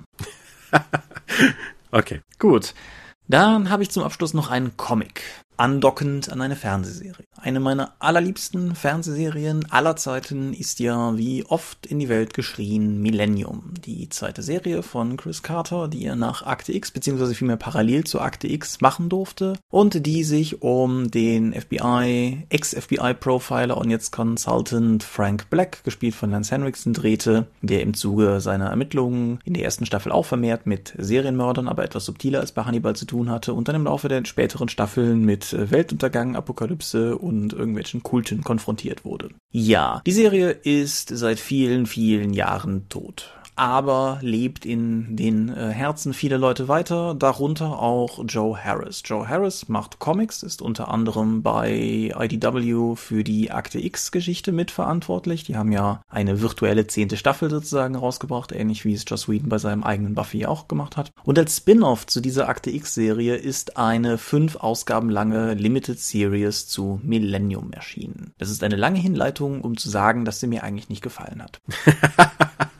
(laughs) okay. Gut. Dann habe ich zum Abschluss noch einen Comic andockend an eine Fernsehserie. Eine meiner allerliebsten Fernsehserien aller Zeiten ist ja wie oft in die Welt geschrien Millennium, die zweite Serie von Chris Carter, die er nach Akte X beziehungsweise vielmehr parallel zu Akte X machen durfte und die sich um den FBI, Ex-FBI-Profiler und jetzt Consultant Frank Black, gespielt von Lance Henriksen, drehte, der im Zuge seiner Ermittlungen in der ersten Staffel auch vermehrt mit Serienmördern, aber etwas subtiler als bei Hannibal zu tun hatte und dann im Laufe der späteren Staffeln mit äh, Weltuntergang, Apokalypse und irgendwelchen Kulten konfrontiert wurde. Ja, die Serie ist seit vielen, vielen Jahren tot aber lebt in den äh, Herzen vieler Leute weiter, darunter auch Joe Harris. Joe Harris macht Comics, ist unter anderem bei IDW für die Akte X-Geschichte mitverantwortlich. Die haben ja eine virtuelle zehnte Staffel sozusagen rausgebracht, ähnlich wie es Joss Whedon bei seinem eigenen Buffy auch gemacht hat. Und als Spin-off zu dieser Akte X-Serie ist eine fünf Ausgaben lange Limited Series zu Millennium erschienen. Das ist eine lange Hinleitung, um zu sagen, dass sie mir eigentlich nicht gefallen hat. (laughs)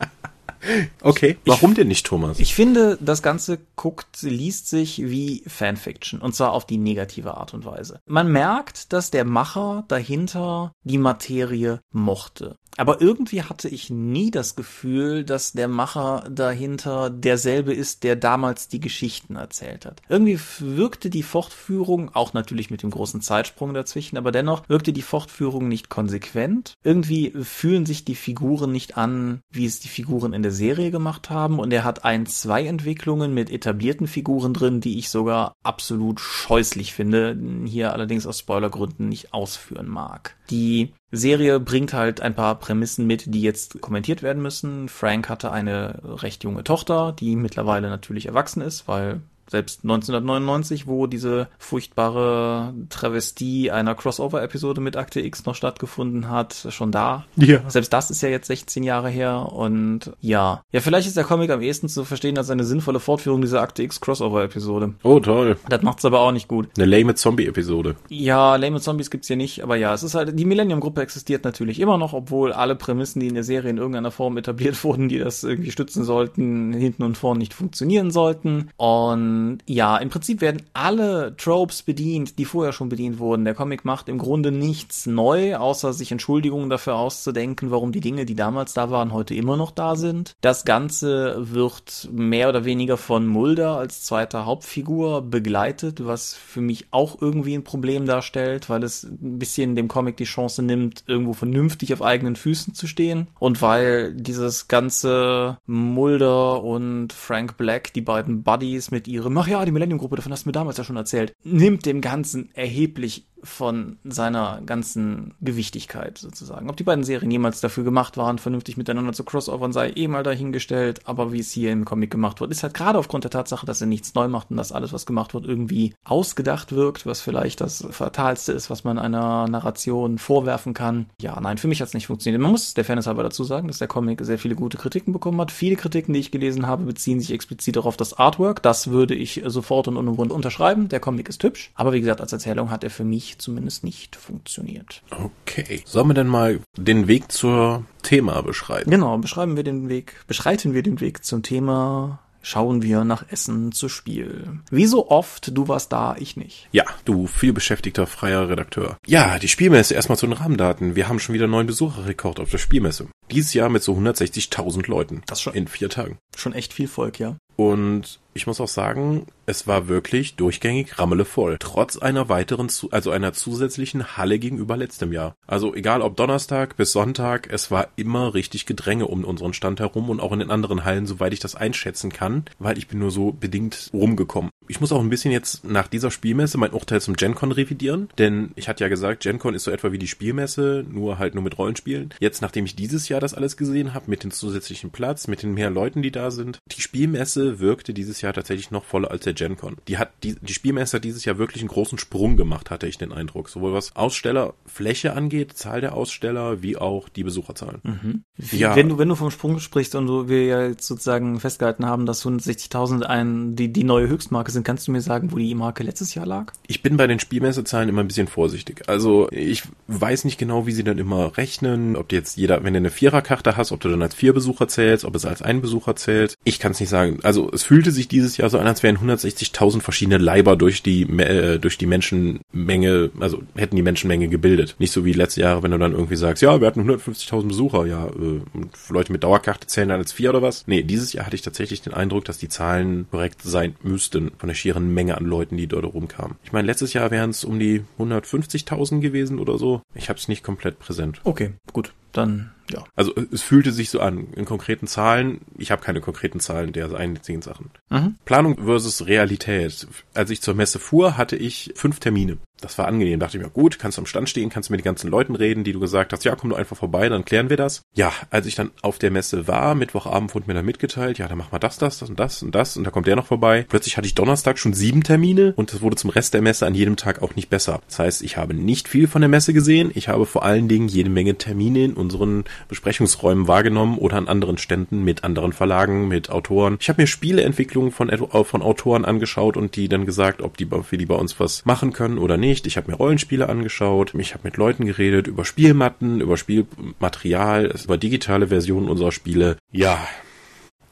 Okay, warum ich, denn nicht, Thomas? Ich finde, das Ganze guckt, liest sich wie Fanfiction und zwar auf die negative Art und Weise. Man merkt, dass der Macher dahinter die Materie mochte. Aber irgendwie hatte ich nie das Gefühl, dass der Macher dahinter derselbe ist, der damals die Geschichten erzählt hat. Irgendwie wirkte die Fortführung, auch natürlich mit dem großen Zeitsprung dazwischen, aber dennoch wirkte die Fortführung nicht konsequent. Irgendwie fühlen sich die Figuren nicht an, wie es die Figuren in der Serie gemacht haben und er hat ein, zwei Entwicklungen mit etablierten Figuren drin, die ich sogar absolut scheußlich finde, hier allerdings aus Spoilergründen nicht ausführen mag. Die Serie bringt halt ein paar Prämissen mit, die jetzt kommentiert werden müssen. Frank hatte eine recht junge Tochter, die mittlerweile natürlich erwachsen ist, weil selbst 1999, wo diese furchtbare Travestie einer Crossover-Episode mit Akte X noch stattgefunden hat, schon da. Ja. Selbst das ist ja jetzt 16 Jahre her und ja. Ja, vielleicht ist der Comic am ehesten zu verstehen als eine sinnvolle Fortführung dieser Akte X Crossover-Episode. Oh, toll. Das macht's aber auch nicht gut. Eine lame Zombie-Episode. Ja, lame Zombies gibt's hier nicht, aber ja, es ist halt, die Millennium-Gruppe existiert natürlich immer noch, obwohl alle Prämissen, die in der Serie in irgendeiner Form etabliert (laughs) wurden, die das irgendwie stützen sollten, hinten und vorn nicht funktionieren sollten und ja, im Prinzip werden alle Tropes bedient, die vorher schon bedient wurden. Der Comic macht im Grunde nichts neu, außer sich Entschuldigungen dafür auszudenken, warum die Dinge, die damals da waren, heute immer noch da sind. Das Ganze wird mehr oder weniger von Mulder als zweiter Hauptfigur begleitet, was für mich auch irgendwie ein Problem darstellt, weil es ein bisschen dem Comic die Chance nimmt, irgendwo vernünftig auf eigenen Füßen zu stehen. Und weil dieses ganze Mulder und Frank Black, die beiden Buddies mit ihrem ach ja, die Millennium-Gruppe, davon hast du mir damals ja schon erzählt, nimmt dem Ganzen erheblich von seiner ganzen Gewichtigkeit sozusagen. Ob die beiden Serien jemals dafür gemacht waren, vernünftig miteinander zu crossovern, sei eh mal dahingestellt, aber wie es hier im Comic gemacht wird, ist halt gerade aufgrund der Tatsache, dass er nichts neu macht und dass alles, was gemacht wird, irgendwie ausgedacht wirkt, was vielleicht das Fatalste ist, was man einer Narration vorwerfen kann. Ja, nein, für mich hat es nicht funktioniert. Man muss der Fairness halber dazu sagen, dass der Comic sehr viele gute Kritiken bekommen hat. Viele Kritiken, die ich gelesen habe, beziehen sich explizit darauf das Artwork. Das würde ich sofort und unumwunden unterschreiben. Der Comic ist hübsch, aber wie gesagt, als Erzählung hat er für mich zumindest nicht funktioniert. Okay. Sollen wir denn mal den Weg zur Thema beschreiten? Genau, beschreiben wir den Weg, beschreiten wir den Weg zum Thema schauen wir nach Essen zu Spiel. Wie so oft, du warst da, ich nicht. Ja, du vielbeschäftigter freier Redakteur. Ja, die Spielmesse erstmal zu den Rahmendaten. Wir haben schon wieder einen neuen Besucherrekord auf der Spielmesse. Dieses Jahr mit so 160.000 Leuten. Das schon. In vier Tagen. Schon echt viel Volk, ja. Und ich muss auch sagen, es war wirklich durchgängig rammelevoll. Trotz einer weiteren, also einer zusätzlichen Halle gegenüber letztem Jahr. Also egal ob Donnerstag bis Sonntag, es war immer richtig Gedränge um unseren Stand herum und auch in den anderen Hallen, soweit ich das einschätzen kann, weil ich bin nur so bedingt rumgekommen. Ich muss auch ein bisschen jetzt nach dieser Spielmesse mein Urteil zum GenCon revidieren, denn ich hatte ja gesagt, GenCon ist so etwa wie die Spielmesse, nur halt nur mit Rollenspielen. Jetzt, nachdem ich dieses Jahr das alles gesehen habe, mit dem zusätzlichen Platz, mit den mehr Leuten, die da sind, die Spielmesse wirkte dieses Jahr tatsächlich noch voller als der GenCon. Die hat die, die Spielmesse hat dieses Jahr wirklich einen großen Sprung gemacht, hatte ich den Eindruck. Sowohl was Ausstellerfläche angeht, Zahl der Aussteller, wie auch die Besucherzahlen. Mhm. Ja. Wenn du, wenn du vom Sprung sprichst und du, wir ja jetzt sozusagen festgehalten haben, dass 160.000 ein, die, die neue Höchstmarke sind, kannst du mir sagen, wo die Marke letztes Jahr lag? Ich bin bei den Spielmessezahlen immer ein bisschen vorsichtig. Also ich weiß nicht genau, wie sie dann immer rechnen, ob jetzt jeder, wenn du eine Viererkarte hast, ob du dann als vier Besucher zählst, ob es als ein Besucher zählt. Ich kann es nicht sagen. Also es fühlte sich dieses Jahr so an, als wären 160.000 verschiedene Leiber durch die äh, durch die Menschenmenge, also hätten die Menschenmenge gebildet. Nicht so wie letzte Jahre, wenn du dann irgendwie sagst, ja, wir hatten 150.000 Besucher, ja, äh, Leute mit Dauerkarte zählen dann als vier oder was? Nee, dieses Jahr hatte ich tatsächlich den Eindruck, dass die Zahlen korrekt sein müssten von der schieren Menge an Leuten, die dort rumkamen. Ich meine, letztes Jahr wären es um die 150.000 gewesen oder so. Ich habe es nicht komplett präsent. Okay, gut. Dann ja. Also es fühlte sich so an. In konkreten Zahlen, ich habe keine konkreten Zahlen der einzigen Sachen. Mhm. Planung versus Realität. Als ich zur Messe fuhr, hatte ich fünf Termine. Das war angenehm. Dachte ich mir, gut, kannst du am Stand stehen, kannst du mit den ganzen Leuten reden, die du gesagt hast, ja, komm du einfach vorbei, dann klären wir das. Ja, als ich dann auf der Messe war, Mittwochabend wurde mir dann mitgeteilt, ja, dann mach mal das, das, das und das und das und da kommt der noch vorbei. Plötzlich hatte ich Donnerstag schon sieben Termine und es wurde zum Rest der Messe an jedem Tag auch nicht besser. Das heißt, ich habe nicht viel von der Messe gesehen. Ich habe vor allen Dingen jede Menge Termine in unseren Besprechungsräumen wahrgenommen oder an anderen Ständen mit anderen Verlagen, mit Autoren. Ich habe mir Spieleentwicklungen von, von Autoren angeschaut und die dann gesagt, ob die, für die bei uns was machen können oder nicht. Ich habe mir Rollenspiele angeschaut. Ich habe mit Leuten geredet über Spielmatten, über Spielmaterial, über digitale Versionen unserer Spiele. Ja,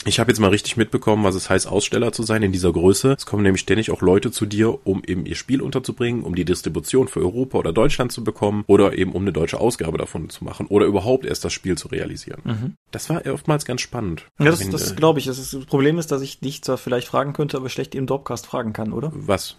ich habe jetzt mal richtig mitbekommen, was es heißt, Aussteller zu sein in dieser Größe. Es kommen nämlich ständig auch Leute zu dir, um eben ihr Spiel unterzubringen, um die Distribution für Europa oder Deutschland zu bekommen oder eben um eine deutsche Ausgabe davon zu machen oder überhaupt erst das Spiel zu realisieren. Mhm. Das war oftmals ganz spannend. Ja, das, das äh, glaube ich. Das, ist, das, Problem ist, dass ich dich zwar vielleicht fragen könnte, aber schlecht im Dropcast fragen kann, oder? Was?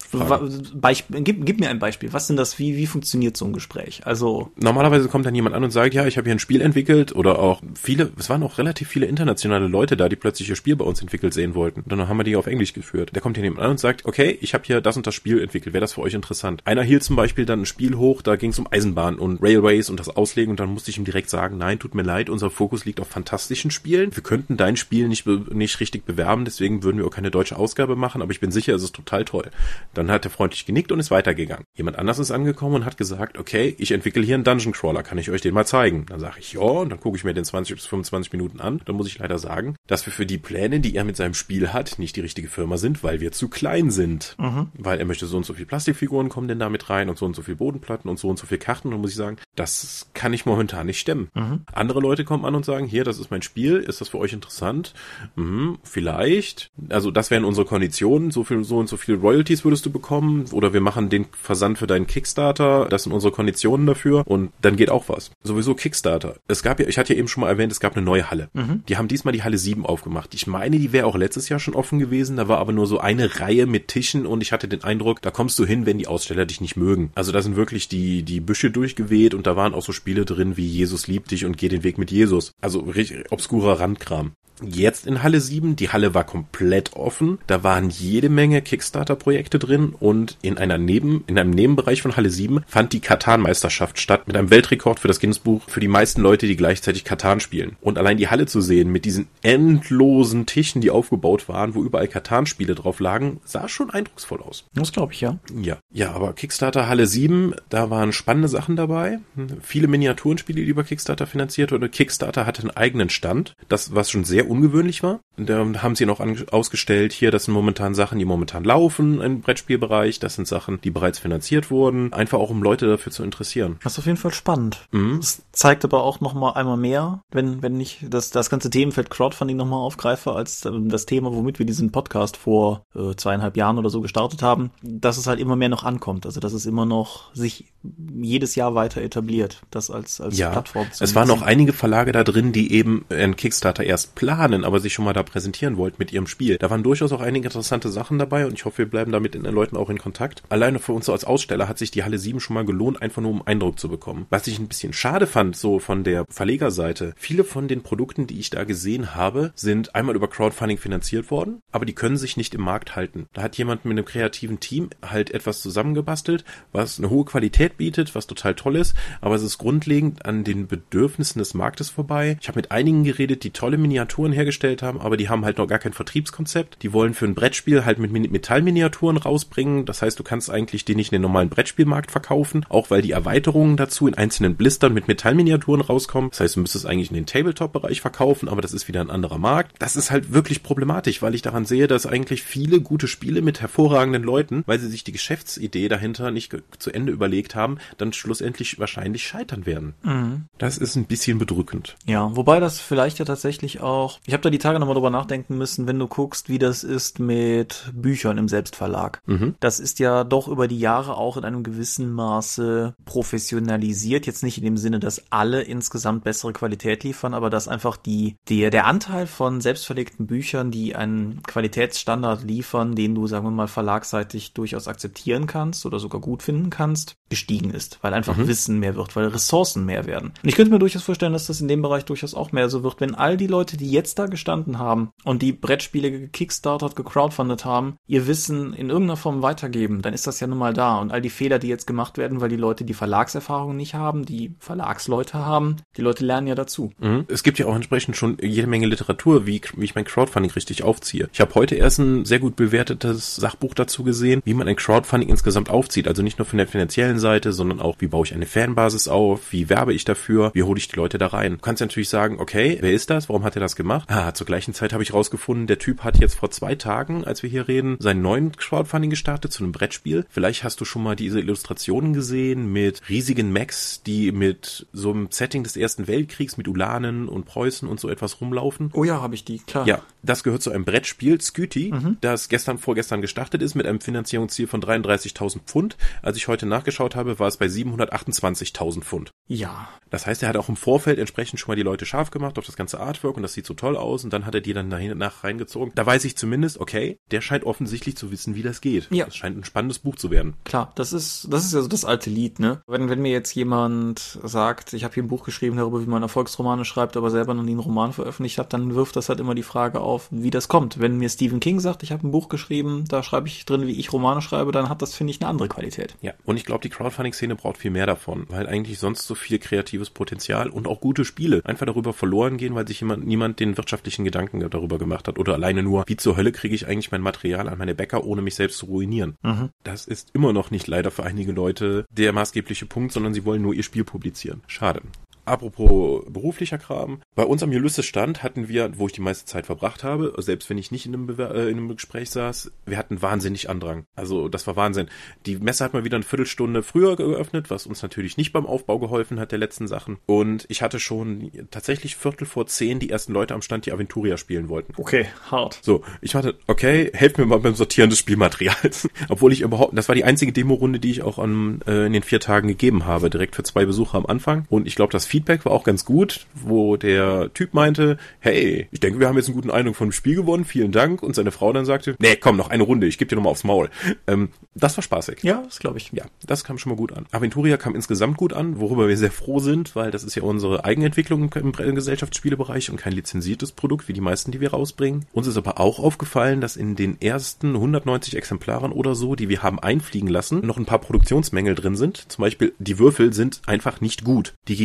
Beispiel, gib, gib mir ein Beispiel. Was sind das? Wie, wie funktioniert so ein Gespräch? Also normalerweise kommt dann jemand an und sagt, ja, ich habe hier ein Spiel entwickelt oder auch viele, es waren auch relativ viele internationale Leute da, die plötzlich plötzlich ihr Spiel bei uns entwickelt sehen wollten. Und dann haben wir die auf Englisch geführt. Der kommt hier nebenan und sagt, okay, ich habe hier das und das Spiel entwickelt. Wäre das für euch interessant? Einer hielt zum Beispiel dann ein Spiel hoch, da ging es um Eisenbahn und Railways und das Auslegen und dann musste ich ihm direkt sagen, nein, tut mir leid, unser Fokus liegt auf fantastischen Spielen. Wir könnten dein Spiel nicht, nicht richtig bewerben, deswegen würden wir auch keine deutsche Ausgabe machen, aber ich bin sicher, es ist total toll. Dann hat er freundlich genickt und ist weitergegangen. Jemand anders ist angekommen und hat gesagt, okay, ich entwickle hier einen Dungeon Crawler, kann ich euch den mal zeigen? Dann sage ich, ja, und dann gucke ich mir den 20 bis 25 Minuten an. Dann muss ich leider sagen, dass wir für die Pläne, die er mit seinem Spiel hat, nicht die richtige Firma sind, weil wir zu klein sind. Mhm. Weil er möchte so und so viel Plastikfiguren kommen denn da mit rein und so und so viel Bodenplatten und so und so viel Karten. Und muss ich sagen, das kann ich momentan nicht stemmen. Mhm. Andere Leute kommen an und sagen, hier, das ist mein Spiel, ist das für euch interessant? Mhm, vielleicht. Also das wären unsere Konditionen, so viel, so und so viel Royalties würdest du bekommen oder wir machen den Versand für deinen Kickstarter, das sind unsere Konditionen dafür und dann geht auch was. Sowieso Kickstarter. Es gab ja, ich hatte ja eben schon mal erwähnt, es gab eine neue Halle. Mhm. Die haben diesmal die Halle 7 aufgemacht. Ich meine, die wäre auch letztes Jahr schon offen gewesen. Da war aber nur so eine Reihe mit Tischen und ich hatte den Eindruck, da kommst du hin, wenn die Aussteller dich nicht mögen. Also da sind wirklich die, die Büsche durchgeweht und da waren auch so Spiele drin wie Jesus liebt dich und geh den Weg mit Jesus. Also richtig obskurer Randkram. Jetzt in Halle 7, die Halle war komplett offen. Da waren jede Menge Kickstarter-Projekte drin und in einer Neben, in einem Nebenbereich von Halle 7 fand die Katan-Meisterschaft statt mit einem Weltrekord für das Guinness-Buch für die meisten Leute, die gleichzeitig Katan spielen. Und allein die Halle zu sehen mit diesen endlosen Tischen, die aufgebaut waren, wo überall Katan-Spiele drauf lagen, sah schon eindrucksvoll aus. Das glaube ich, ja. Ja. Ja, aber Kickstarter Halle 7, da waren spannende Sachen dabei. Viele Miniaturenspiele, die über Kickstarter finanziert wurden. Kickstarter hatte einen eigenen Stand. Das, was schon sehr ungewöhnlich war. Da haben sie noch ausgestellt, hier, das sind momentan Sachen, die momentan laufen im Brettspielbereich, das sind Sachen, die bereits finanziert wurden, einfach auch um Leute dafür zu interessieren. Das ist auf jeden Fall spannend. Mhm. Das zeigt aber auch noch mal einmal mehr, wenn, wenn ich das, das ganze Themenfeld Crowdfunding noch mal aufgreife, als das Thema, womit wir diesen Podcast vor äh, zweieinhalb Jahren oder so gestartet haben, dass es halt immer mehr noch ankommt. Also, dass es immer noch sich jedes Jahr weiter etabliert, das als, als ja, Plattform zu Es waren noch einige Verlage da drin, die eben einen Kickstarter erst planen planen, aber sich schon mal da präsentieren wollten mit ihrem Spiel. Da waren durchaus auch einige interessante Sachen dabei und ich hoffe, wir bleiben da mit den Leuten auch in Kontakt. Alleine für uns als Aussteller hat sich die Halle 7 schon mal gelohnt, einfach nur um Eindruck zu bekommen. Was ich ein bisschen schade fand, so von der Verlegerseite, viele von den Produkten, die ich da gesehen habe, sind einmal über Crowdfunding finanziert worden, aber die können sich nicht im Markt halten. Da hat jemand mit einem kreativen Team halt etwas zusammengebastelt, was eine hohe Qualität bietet, was total toll ist, aber es ist grundlegend an den Bedürfnissen des Marktes vorbei. Ich habe mit einigen geredet, die tolle Miniaturen hergestellt haben, aber die haben halt noch gar kein Vertriebskonzept. Die wollen für ein Brettspiel halt mit Metallminiaturen rausbringen. Das heißt, du kannst eigentlich die nicht in den normalen Brettspielmarkt verkaufen, auch weil die Erweiterungen dazu in einzelnen Blistern mit Metallminiaturen rauskommen. Das heißt, du müsstest eigentlich in den Tabletop-Bereich verkaufen, aber das ist wieder ein anderer Markt. Das ist halt wirklich problematisch, weil ich daran sehe, dass eigentlich viele gute Spiele mit hervorragenden Leuten, weil sie sich die Geschäftsidee dahinter nicht zu Ende überlegt haben, dann schlussendlich wahrscheinlich scheitern werden. Mhm. Das ist ein bisschen bedrückend. Ja, wobei das vielleicht ja tatsächlich auch, ich habe da die Tage nochmal drüber nachdenken müssen, wenn du guckst, wie das ist mit Büchern im Selbstverlag. Mhm. Das ist ja doch über die Jahre auch in einem gewissen Maße professionalisiert. Jetzt nicht in dem Sinne, dass alle insgesamt bessere Qualität liefern, aber dass einfach die, der, der Anteil von selbstverlegten Büchern, die einen Qualitätsstandard liefern, den du, sagen wir mal, verlagseitig durchaus akzeptieren kannst oder sogar gut finden kannst, gestiegen ist, weil einfach mhm. Wissen mehr wird, weil Ressourcen mehr werden. Und ich könnte mir durchaus vorstellen, dass das in dem Bereich durchaus auch mehr so wird, wenn all die Leute, die jetzt da gestanden haben und die Brettspiele gekickstartert, gecrowdfundet haben, ihr Wissen in irgendeiner Form weitergeben, dann ist das ja nun mal da. Und all die Fehler, die jetzt gemacht werden, weil die Leute die Verlagserfahrung nicht haben, die Verlagsleute haben, die Leute lernen ja dazu. Mhm. Es gibt ja auch entsprechend schon jede Menge Literatur, wie, wie ich mein Crowdfunding richtig aufziehe. Ich habe heute erst ein sehr gut bewertetes Sachbuch dazu gesehen, wie man ein Crowdfunding insgesamt aufzieht. Also nicht nur von der finanziellen Seite, sondern auch, wie baue ich eine Fanbasis auf, wie werbe ich dafür, wie hole ich die Leute da rein. Du kannst natürlich sagen, okay, wer ist das? Warum hat er das gemacht? Ah, zur gleichen Zeit habe ich rausgefunden, der Typ hat jetzt vor zwei Tagen, als wir hier reden, seinen neuen Crowdfunding gestartet zu einem Brettspiel. Vielleicht hast du schon mal diese Illustrationen gesehen mit riesigen Mechs, die mit so einem Setting des Ersten Weltkriegs, mit Ulanen und Preußen und so etwas rumlaufen. Oh ja, habe ich die, klar. Ja, das gehört zu einem Brettspiel, Scooty, mhm. das gestern, vorgestern gestartet ist mit einem Finanzierungsziel von 33.000 Pfund. Als ich heute nachgeschaut habe, war es bei 728.000 Pfund. Ja. Das heißt, er hat auch im Vorfeld entsprechend schon mal die Leute scharf gemacht auf das ganze Artwork und das sieht so toll aus und dann hat er die dann nach reingezogen. Da weiß ich zumindest, okay, der scheint offensichtlich zu wissen, wie das geht. Ja. Das scheint ein spannendes Buch zu werden. Klar, das ist, das ist ja so das alte Lied, ne? Wenn, wenn mir jetzt jemand sagt, ich habe hier ein Buch geschrieben darüber, wie man Erfolgsromane schreibt, aber selber noch nie einen Roman veröffentlicht hat, dann wirft das halt immer die Frage auf, wie das kommt. Wenn mir Stephen King sagt, ich habe ein Buch geschrieben, da schreibe ich drin, wie ich Romane schreibe, dann hat das, finde ich, eine andere Qualität. Ja, und ich glaube, die Crowdfunding-Szene braucht viel mehr davon, weil eigentlich sonst so viel kreatives Potenzial und auch gute Spiele einfach darüber verloren gehen, weil sich jemand, niemand den wirtschaftlichen Gedanken darüber gemacht hat oder alleine nur, wie zur Hölle kriege ich eigentlich mein Material an meine Bäcker, ohne mich selbst zu ruinieren. Mhm. Das ist immer noch nicht leider für einige Leute der maßgebliche Punkt, sondern sie wollen nur ihr Spiel publizieren. Schade. Apropos beruflicher Kram. Bei uns am Ulysses-Stand hatten wir, wo ich die meiste Zeit verbracht habe, selbst wenn ich nicht in einem, Bewer äh, in einem Gespräch saß, wir hatten wahnsinnig Andrang. Also das war Wahnsinn. Die Messe hat mal wieder eine Viertelstunde früher geöffnet, was uns natürlich nicht beim Aufbau geholfen hat der letzten Sachen. Und ich hatte schon tatsächlich Viertel vor zehn die ersten Leute am Stand, die Aventuria spielen wollten. Okay, hart. So, ich hatte, okay, helft mir mal beim Sortieren des Spielmaterials. (laughs) Obwohl ich überhaupt, das war die einzige Demo-Runde, die ich auch an, äh, in den vier Tagen gegeben habe, direkt für zwei Besucher am Anfang. Und ich glaube, das Feedback war auch ganz gut, wo der Typ meinte, hey, ich denke, wir haben jetzt einen guten Eindruck vom Spiel gewonnen, vielen Dank. Und seine Frau dann sagte, nee, komm, noch eine Runde, ich gebe dir nochmal aufs Maul. Ähm, das war spaßig. Ja, das glaube ich. Ja, das kam schon mal gut an. Aventuria kam insgesamt gut an, worüber wir sehr froh sind, weil das ist ja unsere Eigenentwicklung im Gesellschaftsspielebereich und kein lizenziertes Produkt, wie die meisten, die wir rausbringen. Uns ist aber auch aufgefallen, dass in den ersten 190 Exemplaren oder so, die wir haben einfliegen lassen, noch ein paar Produktionsmängel drin sind. Zum Beispiel, die Würfel sind einfach nicht gut. Die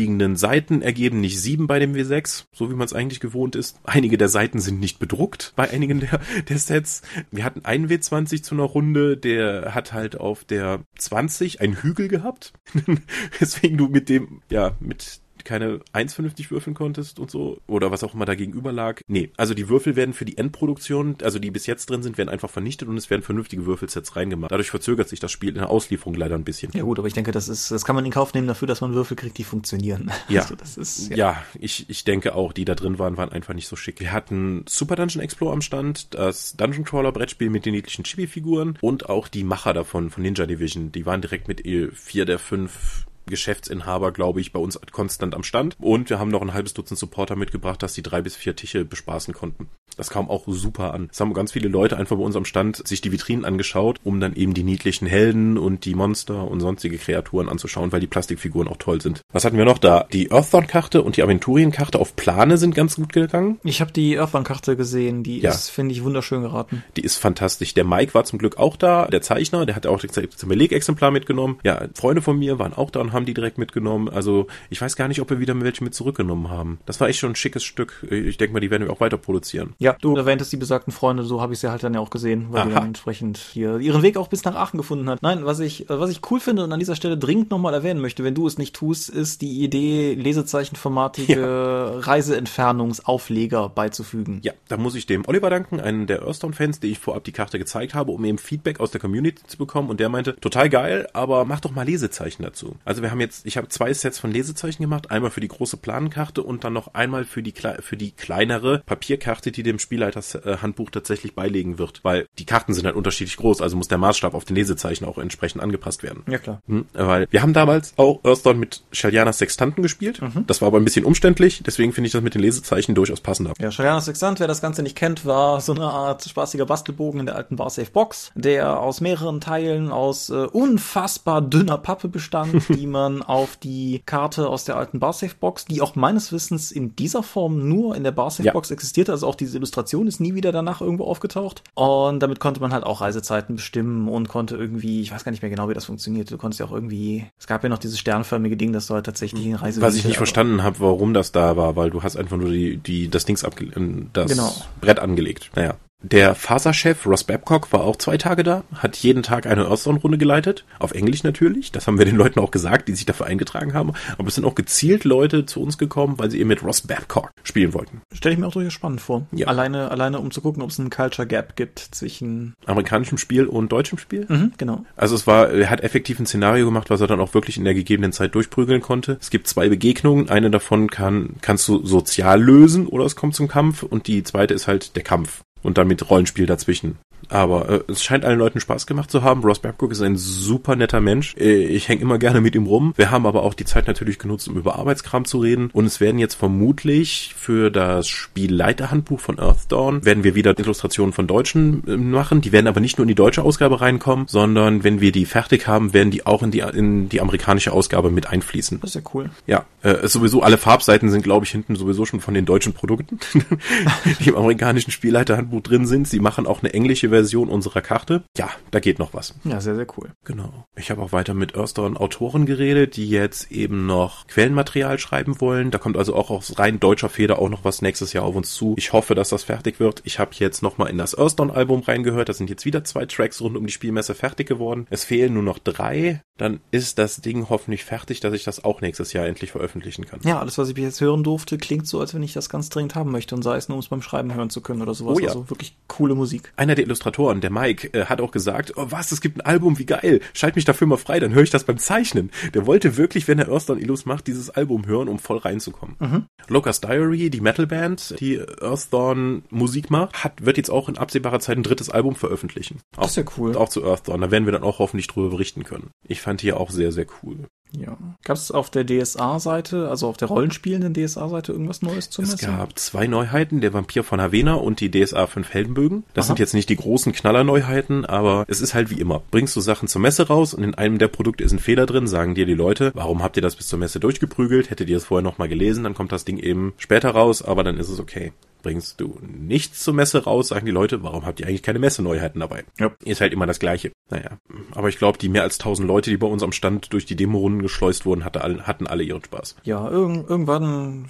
gegenüberliegenden Seiten ergeben nicht sieben bei dem W6, so wie man es eigentlich gewohnt ist. Einige der Seiten sind nicht bedruckt bei einigen der, (laughs) der Sets. Wir hatten einen W20 zu einer Runde, der hat halt auf der 20 einen Hügel gehabt. (laughs) Deswegen du mit dem, ja, mit keine eins vernünftig würfeln konntest und so oder was auch immer da gegenüber lag. Nee, also die Würfel werden für die Endproduktion, also die bis jetzt drin sind, werden einfach vernichtet und es werden vernünftige Würfelsets reingemacht. Dadurch verzögert sich das Spiel in der Auslieferung leider ein bisschen. Ja gut, aber ich denke, das ist, das kann man in Kauf nehmen dafür, dass man Würfel kriegt, die funktionieren. (laughs) Ja, also das ist, ja. ja, ich, ich denke auch, die da drin waren, waren einfach nicht so schick. Wir hatten Super Dungeon Explorer am Stand, das Dungeon Crawler Brettspiel mit den niedlichen Chibi-Figuren und auch die Macher davon, von Ninja Division. Die waren direkt mit vier der fünf Geschäftsinhaber, glaube ich, bei uns konstant am Stand. Und wir haben noch ein halbes Dutzend Supporter mitgebracht, dass die drei bis vier Tische bespaßen konnten. Das kam auch super an. Es haben ganz viele Leute einfach bei uns am Stand sich die Vitrinen angeschaut, um dann eben die niedlichen Helden und die Monster und sonstige Kreaturen anzuschauen, weil die Plastikfiguren auch toll sind. Was hatten wir noch da? Die Earthdawn-Karte und die Aventurien-Karte auf Plane sind ganz gut gegangen. Ich habe die Earthdawn-Karte gesehen, die ja. ist, finde ich, wunderschön geraten. Die ist fantastisch. Der Mike war zum Glück auch da, der Zeichner, der hat auch das Belegexemplar mitgenommen. Ja, Freunde von mir waren auch da und haben die direkt mitgenommen. Also ich weiß gar nicht, ob wir wieder welche mit zurückgenommen haben. Das war echt schon ein schickes Stück. Ich denke mal, die werden wir auch weiter produzieren. Ja, du erwähntest die besagten Freunde, so habe ich sie halt dann ja auch gesehen, weil Aha. die dann entsprechend hier ihren Weg auch bis nach Aachen gefunden hat. Nein, was ich, was ich cool finde und an dieser Stelle dringend nochmal erwähnen möchte, wenn du es nicht tust, ist die Idee, lesezeichenformatige ja. Reiseentfernungsaufleger beizufügen. Ja, da muss ich dem Oliver danken, einen der Earthstone-Fans, die ich vorab die Karte gezeigt habe, um eben Feedback aus der Community zu bekommen und der meinte, total geil, aber mach doch mal Lesezeichen dazu. Also wir haben jetzt, ich habe zwei Sets von Lesezeichen gemacht, einmal für die große Planenkarte und dann noch einmal für die, für die kleinere Papierkarte, die dem Spielleiters äh, Handbuch tatsächlich beilegen wird, weil die Karten sind halt unterschiedlich groß, also muss der Maßstab auf den Lesezeichen auch entsprechend angepasst werden. Ja, klar. Hm, weil wir haben damals auch Earthdawn mit Shellianas Sextanten gespielt. Mhm. Das war aber ein bisschen umständlich, deswegen finde ich das mit den Lesezeichen durchaus passender. Ja, Shellianas Sextant, wer das Ganze nicht kennt, war so eine Art spaßiger Bastelbogen in der alten Barsafe Box, der aus mehreren Teilen aus äh, unfassbar dünner Pappe bestand, die (laughs) man auf die Karte aus der alten Barsafe Box, die auch meines Wissens in dieser Form nur in der Barsafe ja. Box existierte, also auch diese Illustration ist nie wieder danach irgendwo aufgetaucht. Und damit konnte man halt auch Reisezeiten bestimmen und konnte irgendwie, ich weiß gar nicht mehr genau, wie das funktioniert. Du konntest ja auch irgendwie, es gab ja noch dieses sternförmige Ding, dass du halt tatsächlich in Reise. Was ich nicht verstanden habe, warum das da war, weil du hast einfach nur die, die das Dings abge das genau. Brett angelegt. Naja. Der Faserchef Ross Babcock war auch zwei Tage da, hat jeden Tag eine Earthstone-Runde geleitet, auf Englisch natürlich, das haben wir den Leuten auch gesagt, die sich dafür eingetragen haben, aber es sind auch gezielt Leute zu uns gekommen, weil sie eben mit Ross Babcock spielen wollten. Stelle ich mir auch durchaus spannend vor. Ja. Alleine, alleine um zu gucken, ob es einen Culture Gap gibt zwischen amerikanischem Spiel und deutschem Spiel. Mhm, genau. Also es war, er hat effektiv ein Szenario gemacht, was er dann auch wirklich in der gegebenen Zeit durchprügeln konnte. Es gibt zwei Begegnungen, eine davon kann, kannst du sozial lösen oder es kommt zum Kampf und die zweite ist halt der Kampf und dann mit Rollenspiel dazwischen. Aber äh, es scheint allen Leuten Spaß gemacht zu haben. Ross Babcock ist ein super netter Mensch. Äh, ich hänge immer gerne mit ihm rum. Wir haben aber auch die Zeit natürlich genutzt, um über Arbeitskram zu reden. Und es werden jetzt vermutlich für das Spielleiterhandbuch von Earthdawn werden wir wieder Illustrationen von Deutschen äh, machen. Die werden aber nicht nur in die deutsche Ausgabe reinkommen, sondern wenn wir die fertig haben, werden die auch in die, in die amerikanische Ausgabe mit einfließen. Das ist ja cool. Ja, äh, sowieso alle Farbseiten sind, glaube ich, hinten sowieso schon von den deutschen Produkten, (laughs) die im amerikanischen Spielleiterhandbuch drin sind. Sie machen auch eine englische Version unserer Karte. Ja, da geht noch was. Ja, sehr, sehr cool. Genau. Ich habe auch weiter mit Earthdawn Autoren geredet, die jetzt eben noch Quellenmaterial schreiben wollen. Da kommt also auch aus rein deutscher Feder auch noch was nächstes Jahr auf uns zu. Ich hoffe, dass das fertig wird. Ich habe jetzt nochmal in das Earthdawn Album reingehört. Da sind jetzt wieder zwei Tracks rund um die Spielmesse fertig geworden. Es fehlen nur noch drei. Dann ist das Ding hoffentlich fertig, dass ich das auch nächstes Jahr endlich veröffentlichen kann. Ja, alles, was ich jetzt hören durfte, klingt so, als wenn ich das ganz dringend haben möchte und sei es nur, um es beim Schreiben hören zu können oder sowas. Oh ja. Also wirklich coole Musik. Einer der Illustratoren, der Mike, äh, hat auch gesagt, oh was, es gibt ein Album, wie geil, schalt mich dafür mal frei, dann höre ich das beim Zeichnen. Der wollte wirklich, wenn er Earthdawn Illus macht, dieses Album hören, um voll reinzukommen. Mhm. Locust Diary, die Metalband, die Earthdawn Musik macht, hat, wird jetzt auch in absehbarer Zeit ein drittes Album veröffentlichen. Auch, das ist ja cool. Auch zu Earthdawn, da werden wir dann auch hoffentlich drüber berichten können. Ich fand hier auch sehr, sehr cool. Ja. Gab es auf der DSA-Seite, also auf der rollenspielenden DSA-Seite, irgendwas Neues zu messen? Es gab zwei Neuheiten, der Vampir von Havena und die DSA 5 Heldenbögen. Das Aha. sind jetzt nicht die großen Knallerneuheiten, aber es ist halt wie immer. Bringst du Sachen zur Messe raus und in einem der Produkte ist ein Fehler drin, sagen dir die Leute, warum habt ihr das bis zur Messe durchgeprügelt? Hättet ihr es vorher nochmal gelesen, dann kommt das Ding eben später raus, aber dann ist es okay bringst du nichts zur Messe raus, sagen die Leute, warum habt ihr eigentlich keine Messeneuheiten dabei? Ja. Ist halt immer das Gleiche. Naja, aber ich glaube, die mehr als tausend Leute, die bei uns am Stand durch die Demo-Runden geschleust wurden, hatte, hatten alle ihren Spaß. Ja, irg irgendwann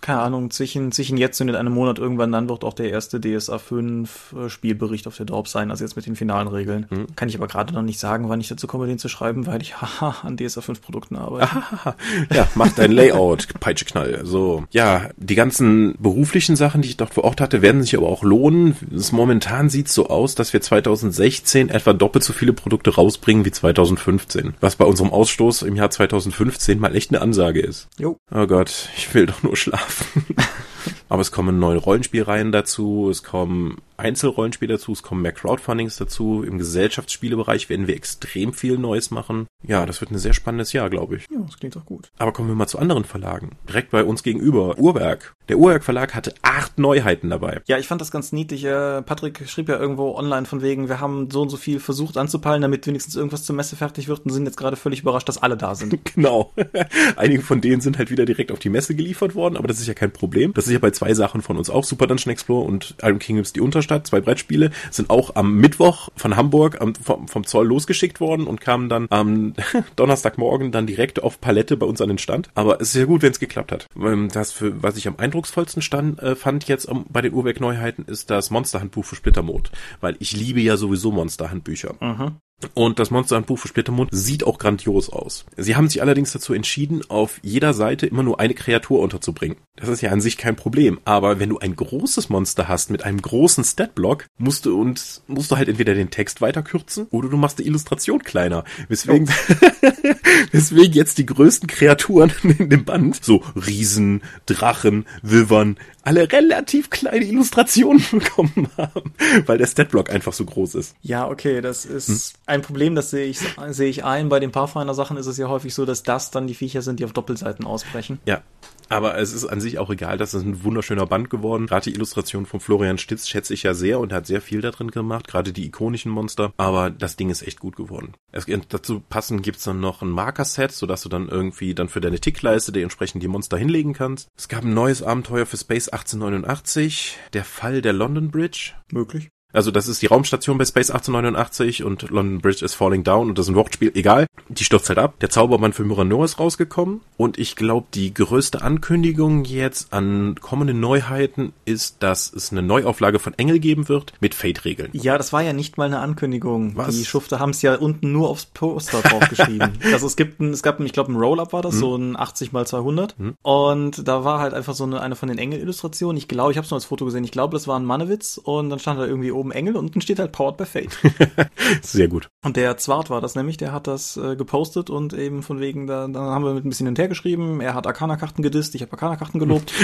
keine Ahnung, zwischen, zwischen jetzt und in einem Monat irgendwann dann wird auch der erste DSA 5 äh, Spielbericht auf der Dorp sein, also jetzt mit den finalen Regeln. Mhm. Kann ich aber gerade noch nicht sagen, wann ich dazu komme, den zu schreiben, weil ich (laughs) haha an DSA 5 Produkten arbeite. (laughs) ja, mach dein Layout, Peitscheknall. So. Ja, die ganzen beruflichen Sachen, die ich dort vor Ort hatte, werden sich aber auch lohnen. Es momentan sieht so aus, dass wir 2016 etwa doppelt so viele Produkte rausbringen wie 2015. Was bei unserem Ausstoß im Jahr 2015 mal echt eine Ansage ist. Jo. Oh Gott, ich will will doch nur schlafen. (laughs) Aber es kommen neue Rollenspielreihen dazu, es kommen Einzelrollenspiele dazu, es kommen mehr Crowdfundings dazu. Im Gesellschaftsspielebereich werden wir extrem viel Neues machen. Ja, das wird ein sehr spannendes Jahr, glaube ich. Ja, das klingt doch gut. Aber kommen wir mal zu anderen Verlagen. Direkt bei uns gegenüber. Uhrwerk. Der Uhrwerk Verlag hatte acht Neuheiten dabei. Ja, ich fand das ganz niedlich. Äh, Patrick schrieb ja irgendwo online von wegen, wir haben so und so viel versucht anzupeilen, damit wenigstens irgendwas zur Messe fertig wird und sind jetzt gerade völlig überrascht, dass alle da sind. (laughs) genau. (laughs) Einige von denen sind halt wieder direkt auf die Messe geliefert worden, aber das ist ja kein Problem. Das ist ja bei zwei Sachen von uns auch. Super Dungeon Explorer und Iron Kingdoms die Unterstadt, zwei Brettspiele, sind auch am Mittwoch von Hamburg am, vom, vom Zoll losgeschickt worden und kamen dann am (laughs) Donnerstagmorgen dann direkt auf Palette bei uns an den Stand. Aber es ist ja gut, wenn es geklappt hat. Ähm, das, für, was ich am eindrucksvollsten stand, äh, fand jetzt um, bei den Uhrwerk-Neuheiten, ist das Monsterhandbuch für Splittermond. Weil ich liebe ja sowieso Monsterhandbücher. Mhm. Und das Monsterhandbuch für Splittermond sieht auch grandios aus. Sie haben sich allerdings dazu entschieden, auf jeder Seite immer nur eine Kreatur unterzubringen. Das ist ja an sich kein Problem. Aber wenn du ein großes Monster hast mit einem großen Statblock, musst du und musst du halt entweder den Text weiter kürzen oder du machst die Illustration kleiner. Weswegen, oh. (laughs) weswegen jetzt die größten Kreaturen (laughs) in dem Band, so Riesen, Drachen, Wivern, alle relativ kleine Illustrationen (laughs) bekommen haben, weil der Statblock einfach so groß ist. Ja, okay, das ist hm? Ein Problem, das sehe ich, sehe ich ein. Bei den Pathfinder-Sachen ist es ja häufig so, dass das dann die Viecher sind, die auf Doppelseiten ausbrechen. Ja. Aber es ist an sich auch egal, das ist ein wunderschöner Band geworden. Gerade die Illustration von Florian Stitz schätze ich ja sehr und hat sehr viel da drin gemacht, gerade die ikonischen Monster. Aber das Ding ist echt gut geworden. Es, dazu passend gibt's dann noch ein Marker-Set, sodass du dann irgendwie dann für deine Tickleiste die entsprechend die Monster hinlegen kannst. Es gab ein neues Abenteuer für Space 1889, der Fall der London Bridge. Möglich. Also das ist die Raumstation bei Space 1889 und London Bridge is Falling Down und das ist ein Wortspiel, egal. Die stürzt halt ab. Der Zaubermann für Myrano ist rausgekommen und ich glaube, die größte Ankündigung jetzt an kommenden Neuheiten ist, dass es eine Neuauflage von Engel geben wird mit Fate-Regeln. Ja, das war ja nicht mal eine Ankündigung. Was? Die Schufte haben es ja unten nur aufs Poster draufgeschrieben. (laughs) also es gibt ein, es gab, ein, ich glaube, ein Roll-Up war das, hm. so ein 80 mal 200 hm. und da war halt einfach so eine, eine von den Engel-Illustrationen. Ich glaube, ich habe es nur als Foto gesehen. Ich glaube, das war ein Mannewitz und dann stand da irgendwie oben oben Engel und unten steht halt Powered by Fate. (laughs) Sehr gut. Und der Zwart war das nämlich, der hat das äh, gepostet und eben von wegen, da, da haben wir mit ein bisschen hinterher geschrieben, er hat Arcana-Karten gedisst, ich habe Arcana-Karten gelobt. (laughs)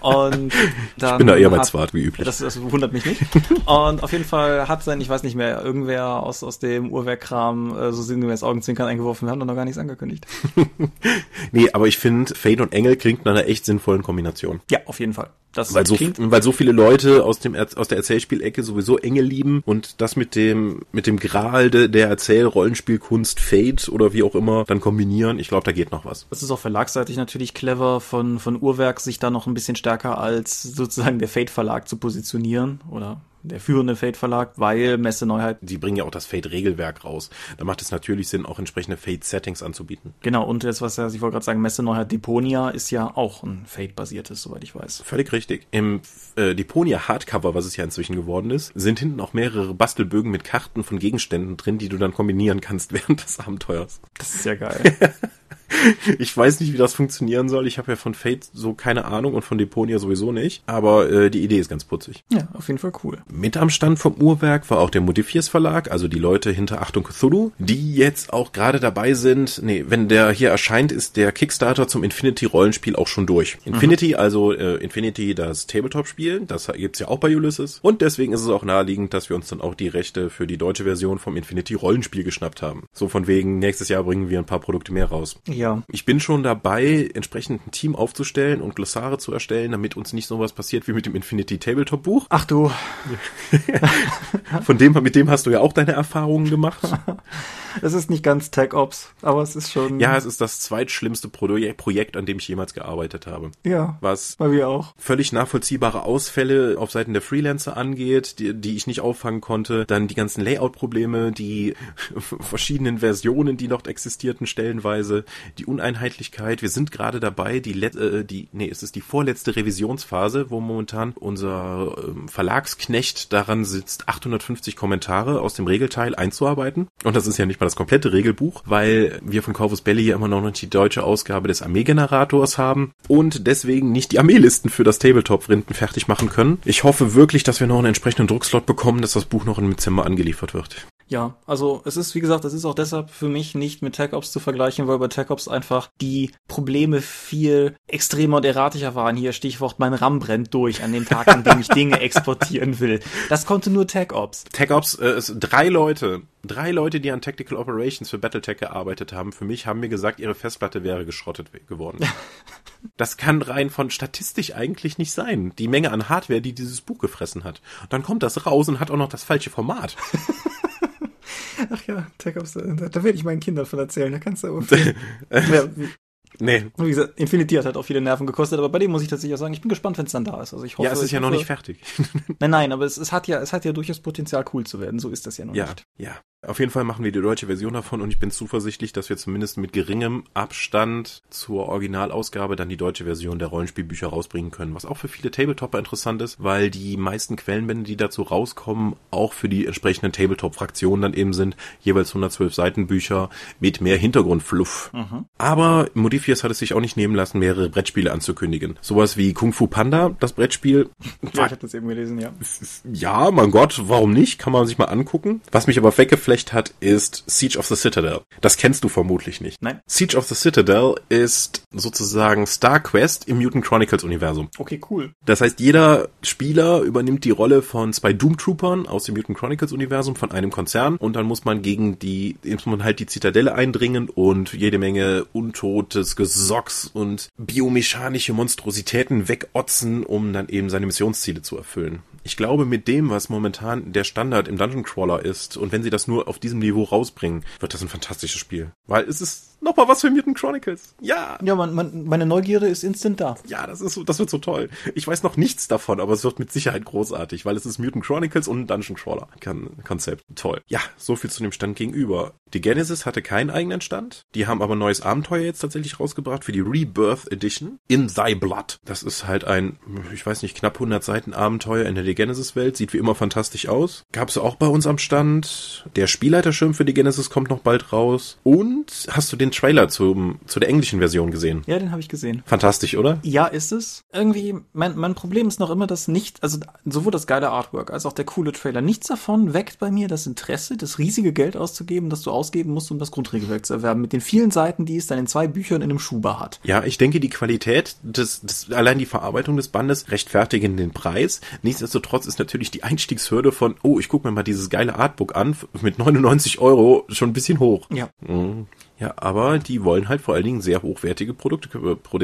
Und dann ich bin da eher bei Zwart wie üblich. Das, das wundert mich nicht. (laughs) Und auf jeden Fall hat sein, ich weiß nicht mehr, irgendwer aus, aus dem Uhrwerkkram äh, so sinngemäß Augenzwinkern eingeworfen. Wir haben doch noch gar nichts angekündigt. nee, aber ich finde, Fade und Engel klingt nach einer echt sinnvollen Kombination. Ja, auf jeden Fall. Das weil, so, weil so viele Leute aus dem aus der Erzählspielecke sowieso Engel lieben und das mit dem mit dem Gral de, der Erzähl-Rollenspielkunst Fate oder wie auch immer dann kombinieren. Ich glaube, da geht noch was. Das ist auch verlagsseitig natürlich clever von von Uhrwerk sich da noch ein bisschen stärker als sozusagen der Fate Verlag zu positionieren oder der führende Fate Verlag, weil Messe Neuheit. Die bringen ja auch das Fate Regelwerk raus. Da macht es natürlich Sinn, auch entsprechende Fate Settings anzubieten. Genau, und jetzt, was ja, ich wollte gerade sagen, Messe Neuheit Deponia ist ja auch ein Fate-basiertes, soweit ich weiß. Völlig richtig. Im äh, Deponia Hardcover, was es ja inzwischen geworden ist, sind hinten auch mehrere Bastelbögen mit Karten von Gegenständen drin, die du dann kombinieren kannst (laughs) während des Abenteuers. Das ist ja geil. (laughs) (laughs) ich weiß nicht, wie das funktionieren soll. Ich habe ja von Fate so keine Ahnung und von Deponia sowieso nicht. Aber äh, die Idee ist ganz putzig. Ja, auf jeden Fall cool. Mit am Stand vom Uhrwerk war auch der Modifiers Verlag, also die Leute hinter Achtung Cthulhu, die jetzt auch gerade dabei sind. Nee, wenn der hier erscheint, ist der Kickstarter zum Infinity-Rollenspiel auch schon durch. Mhm. Infinity, mhm. also äh, Infinity, das Tabletop-Spiel, das gibt's ja auch bei Ulysses. Und deswegen ist es auch naheliegend, dass wir uns dann auch die Rechte für die deutsche Version vom Infinity-Rollenspiel geschnappt haben. So von wegen, nächstes Jahr bringen wir ein paar Produkte mehr raus. Ja. Ich bin schon dabei, entsprechend ein Team aufzustellen und Glossare zu erstellen, damit uns nicht so was passiert wie mit dem Infinity Tabletop Buch. Ach du. (laughs) Von dem, mit dem hast du ja auch deine Erfahrungen gemacht. (laughs) es ist nicht ganz Tech Ops, aber es ist schon. Ja, es ist das zweitschlimmste Projekt, an dem ich jemals gearbeitet habe. Ja. Was bei mir auch. Völlig nachvollziehbare Ausfälle auf Seiten der Freelancer angeht, die, die ich nicht auffangen konnte. Dann die ganzen Layout-Probleme, die (laughs) verschiedenen Versionen, die noch existierten stellenweise, die Uneinheitlichkeit. Wir sind gerade dabei, die, Let äh, die, nee, es ist die vorletzte Revisionsphase, wo momentan unser ähm, Verlagsknecht daran sitzt, 850 Kommentare aus dem Regelteil einzuarbeiten. Und das ist ja nicht mal das komplette Regelbuch, weil wir von Corvus Belli ja immer noch nicht die deutsche Ausgabe des Armeegenerators haben und deswegen nicht die Armeelisten für das Tabletop-Rinden fertig machen können. Ich hoffe wirklich, dass wir noch einen entsprechenden Druckslot bekommen, dass das Buch noch im Dezember angeliefert wird. Ja, also es ist, wie gesagt, es ist auch deshalb für mich nicht mit Tech Ops zu vergleichen, weil bei Tech Ops einfach die Probleme viel extremer und erratischer waren. Hier Stichwort, mein RAM brennt durch an dem Tag, an dem ich Dinge (laughs) exportieren will. Das konnte nur Tech Ops. Tech Ops äh, ist drei Leute, drei Leute, die an Tactical Operations für Battletech gearbeitet haben, für mich haben mir gesagt, ihre Festplatte wäre geschrottet geworden. (laughs) das kann rein von statistisch eigentlich nicht sein. Die Menge an Hardware, die dieses Buch gefressen hat. Und dann kommt das raus und hat auch noch das falsche Format. (laughs) Ach ja, da, da werde ich meinen Kindern von erzählen. Da kannst du aber (laughs) viel. ja, Nee. Wie gesagt, Infinity hat halt auch viele Nerven gekostet, aber bei dem muss ich tatsächlich auch sagen, ich bin gespannt, wenn es dann da ist. Also ich hoffe, ja, es ist ja hoffe, noch nicht fertig. (laughs) nein, nein, aber es, es hat ja, es hat ja durchaus Potenzial, cool zu werden. So ist das ja noch ja, nicht. Ja, auf jeden Fall machen wir die deutsche Version davon und ich bin zuversichtlich, dass wir zumindest mit geringem Abstand zur Originalausgabe dann die deutsche Version der Rollenspielbücher rausbringen können. Was auch für viele Tabletopper interessant ist, weil die meisten Quellenbände, die dazu rauskommen, auch für die entsprechenden Tabletop-Fraktionen dann eben sind, jeweils 112 Seitenbücher mit mehr Hintergrundfluff. Mhm. Aber Modifius hat es sich auch nicht nehmen lassen, mehrere Brettspiele anzukündigen. Sowas wie Kung Fu Panda, das Brettspiel. Ja, ich habe das eben gelesen, ja. Ja, mein Gott, warum nicht? Kann man sich mal angucken. Was mich aber weggeflasht hat, ist Siege of the Citadel. Das kennst du vermutlich nicht. Nein. Siege of the Citadel ist sozusagen Star Quest im Mutant Chronicles Universum. Okay, cool. Das heißt, jeder Spieler übernimmt die Rolle von zwei Doom Troopern aus dem Mutant Chronicles Universum von einem Konzern und dann muss man gegen die, muss man halt die Zitadelle eindringen und jede Menge untotes Gesocks und biomechanische Monstrositäten wegotzen, um dann eben seine Missionsziele zu erfüllen. Ich glaube, mit dem, was momentan der Standard im Dungeon Crawler ist, und wenn sie das nur auf diesem Niveau rausbringen, wird das ein fantastisches Spiel. Weil es ist nochmal was für Mutant Chronicles. Ja. Ja, man, man, meine Neugierde ist instant da. Ja, das ist so, das wird so toll. Ich weiß noch nichts davon, aber es wird mit Sicherheit großartig, weil es ist Mutant Chronicles und ein Dungeon Crawler Konzept. Toll. Ja, so viel zu dem Stand gegenüber. Die Genesis hatte keinen eigenen Stand. Die haben aber ein neues Abenteuer jetzt tatsächlich rausgebracht für die Rebirth Edition. In Thy Blood. Das ist halt ein, ich weiß nicht, knapp 100 Seiten Abenteuer in der Genesis Welt. Sieht wie immer fantastisch aus. Gab's auch bei uns am Stand. Der Spielleiterschirm für die Genesis kommt noch bald raus. Und hast du den Trailer zum, zu der englischen Version gesehen? Ja, den habe ich gesehen. Fantastisch, oder? Ja, ist es. Irgendwie, mein, mein Problem ist noch immer, dass nicht, also sowohl das geile Artwork als auch der coole Trailer, nichts davon weckt bei mir das Interesse, das riesige Geld auszugeben, das du ausgeben musst, um das Grundregelwerk zu erwerben, mit den vielen Seiten, die es dann in zwei Büchern in einem Schuber hat. Ja, ich denke, die Qualität des, des allein die Verarbeitung des Bandes rechtfertigen den Preis. Nichtsdestotrotz ist natürlich die Einstiegshürde von, oh, ich gucke mir mal dieses geile Artbook an, mit 99 Euro schon ein bisschen hoch. Ja. Mhm. Ja, aber die wollen halt vor allen Dingen sehr hochwertige Produkte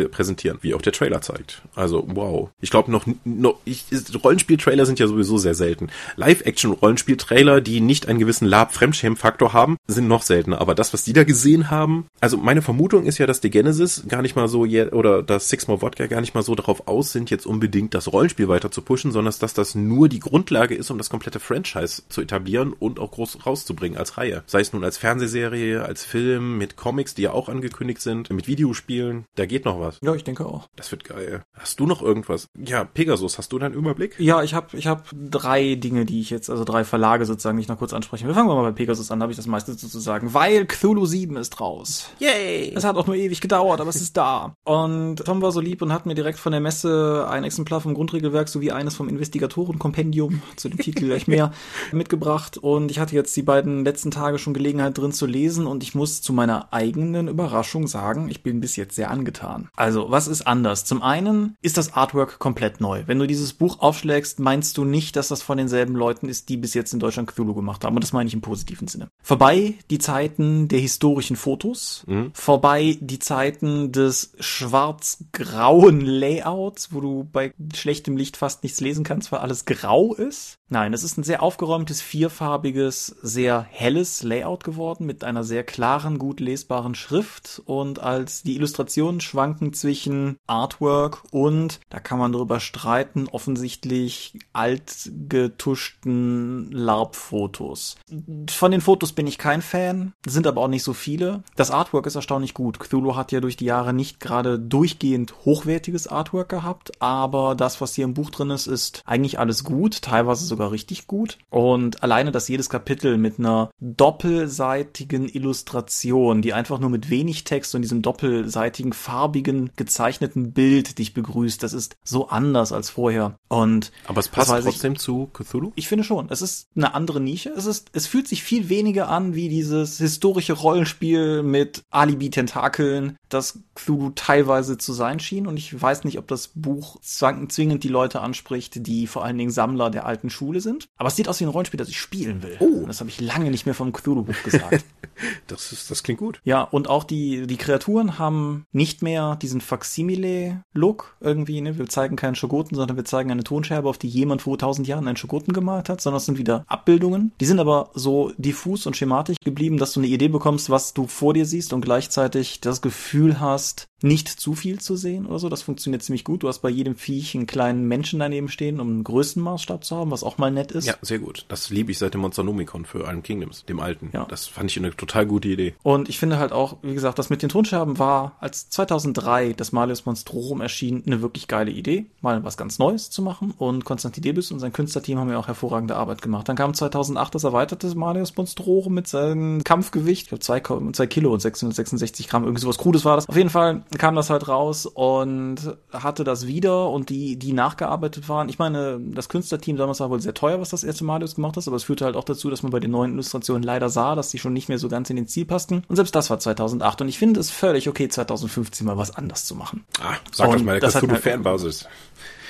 präsentieren, wie auch der Trailer zeigt. Also, wow. Ich glaube noch, noch ich, Rollenspiel-Trailer sind ja sowieso sehr selten. Live-Action-Rollenspiel-Trailer, die nicht einen gewissen Lab-Fremdschämen-Faktor haben, sind noch seltener. Aber das, was die da gesehen haben, also meine Vermutung ist ja, dass die Genesis gar nicht mal so, oder das Six More Vodka gar nicht mal so darauf aus sind, jetzt unbedingt das Rollenspiel weiter zu pushen, sondern dass das nur die Grundlage ist, um das komplette Franchise zu etablieren und auch groß rauszubringen als Reihe. Sei es nun als Fernsehserie, als Film, mit Comics, die ja auch angekündigt sind, mit Videospielen. Da geht noch was. Ja, ich denke auch. Das wird geil. Hast du noch irgendwas? Ja, Pegasus, hast du da einen Überblick? Ja, ich habe ich hab drei Dinge, die ich jetzt, also drei Verlage sozusagen, die ich noch kurz ansprechen will. Fangen wir mal bei Pegasus an, da habe ich das meiste sozusagen, weil Cthulhu 7 ist raus. Yay! Es hat auch nur ewig gedauert, aber es ist da. Und Tom war so lieb und hat mir direkt von der Messe ein Exemplar vom Grundregelwerk sowie eines vom Investigatorenkompendium, (laughs) zu dem Titel gleich mehr, (laughs) mitgebracht. Und ich hatte jetzt die beiden letzten Tage schon Gelegenheit drin zu lesen und ich muss zu meiner eigenen Überraschung sagen, ich bin bis jetzt sehr angetan. Also, was ist anders? Zum einen ist das Artwork komplett neu. Wenn du dieses Buch aufschlägst, meinst du nicht, dass das von denselben Leuten ist, die bis jetzt in Deutschland Cthulhu gemacht haben. Und das meine ich im positiven Sinne. Vorbei die Zeiten der historischen Fotos, mhm. vorbei die Zeiten des schwarz-grauen Layouts, wo du bei schlechtem Licht fast nichts lesen kannst, weil alles grau ist. Nein, es ist ein sehr aufgeräumtes, vierfarbiges, sehr helles Layout geworden mit einer sehr klaren, gut lesbaren Schrift und als die Illustrationen schwanken zwischen Artwork und, da kann man drüber streiten, offensichtlich altgetuschten LARP-Fotos. Von den Fotos bin ich kein Fan, sind aber auch nicht so viele. Das Artwork ist erstaunlich gut. Cthulhu hat ja durch die Jahre nicht gerade durchgehend hochwertiges Artwork gehabt, aber das, was hier im Buch drin ist, ist eigentlich alles gut, teilweise sogar richtig gut. Und alleine, dass jedes Kapitel mit einer doppelseitigen Illustration Kreaturen, die einfach nur mit wenig Text und diesem doppelseitigen, farbigen, gezeichneten Bild dich begrüßt. Das ist so anders als vorher. Und Aber es passt trotzdem ich, zu Cthulhu? Ich finde schon. Es ist eine andere Nische. Es ist, es fühlt sich viel weniger an wie dieses historische Rollenspiel mit Alibi-Tentakeln, das Cthulhu teilweise zu sein schien. Und ich weiß nicht, ob das Buch zwingend die Leute anspricht, die vor allen Dingen Sammler der alten Schule sind. Aber es sieht aus wie ein Rollenspiel, das ich spielen will. Oh. Und das habe ich lange nicht mehr vom Cthulhu-Buch gesagt. (laughs) das, ist, das klingt gut. Ja, und auch die, die Kreaturen haben nicht mehr diesen Faximile-Look irgendwie. Ne? Wir zeigen keinen Schogoten, sondern wir zeigen eine Tonscherbe, auf die jemand vor tausend Jahren einen Schogoten gemalt hat, sondern es sind wieder Abbildungen. Die sind aber so diffus und schematisch geblieben, dass du eine Idee bekommst, was du vor dir siehst und gleichzeitig das Gefühl hast, nicht zu viel zu sehen oder so. Das funktioniert ziemlich gut. Du hast bei jedem Viech einen kleinen Menschen daneben stehen, um einen Größenmaßstab zu haben, was auch mal nett ist. Ja, sehr gut. Das liebe ich seit dem Monsternomicon für Iron Kingdoms, dem alten. Ja. Das fand ich eine total gute Idee. Und ich finde halt auch, wie gesagt, das mit den Tonscherben war, als 2003 das Malius Monstrorum erschien, eine wirklich geile Idee, mal was ganz Neues zu machen. Und Konstantin Debus und sein Künstlerteam haben ja auch hervorragende Arbeit gemacht. Dann kam 2008 das erweiterte Malius Monstrorum mit seinem Kampfgewicht, ich glaube zwei, zwei Kilo und 666 Gramm, irgendwie sowas Krudes war das. Auf jeden Fall kam das halt raus und hatte das wieder und die, die nachgearbeitet waren. Ich meine, das Künstlerteam damals war wohl sehr teuer, was das erste Malius gemacht hat, aber es führte halt auch dazu, dass man bei den neuen Illustrationen leider sah, dass die schon nicht mehr so ganz in den Ziel passten. Und selbst das war 2008 und ich finde es völlig okay, 2015 mal was anders zu machen. Ah, sag und das mal, dass du eine Fanbasis.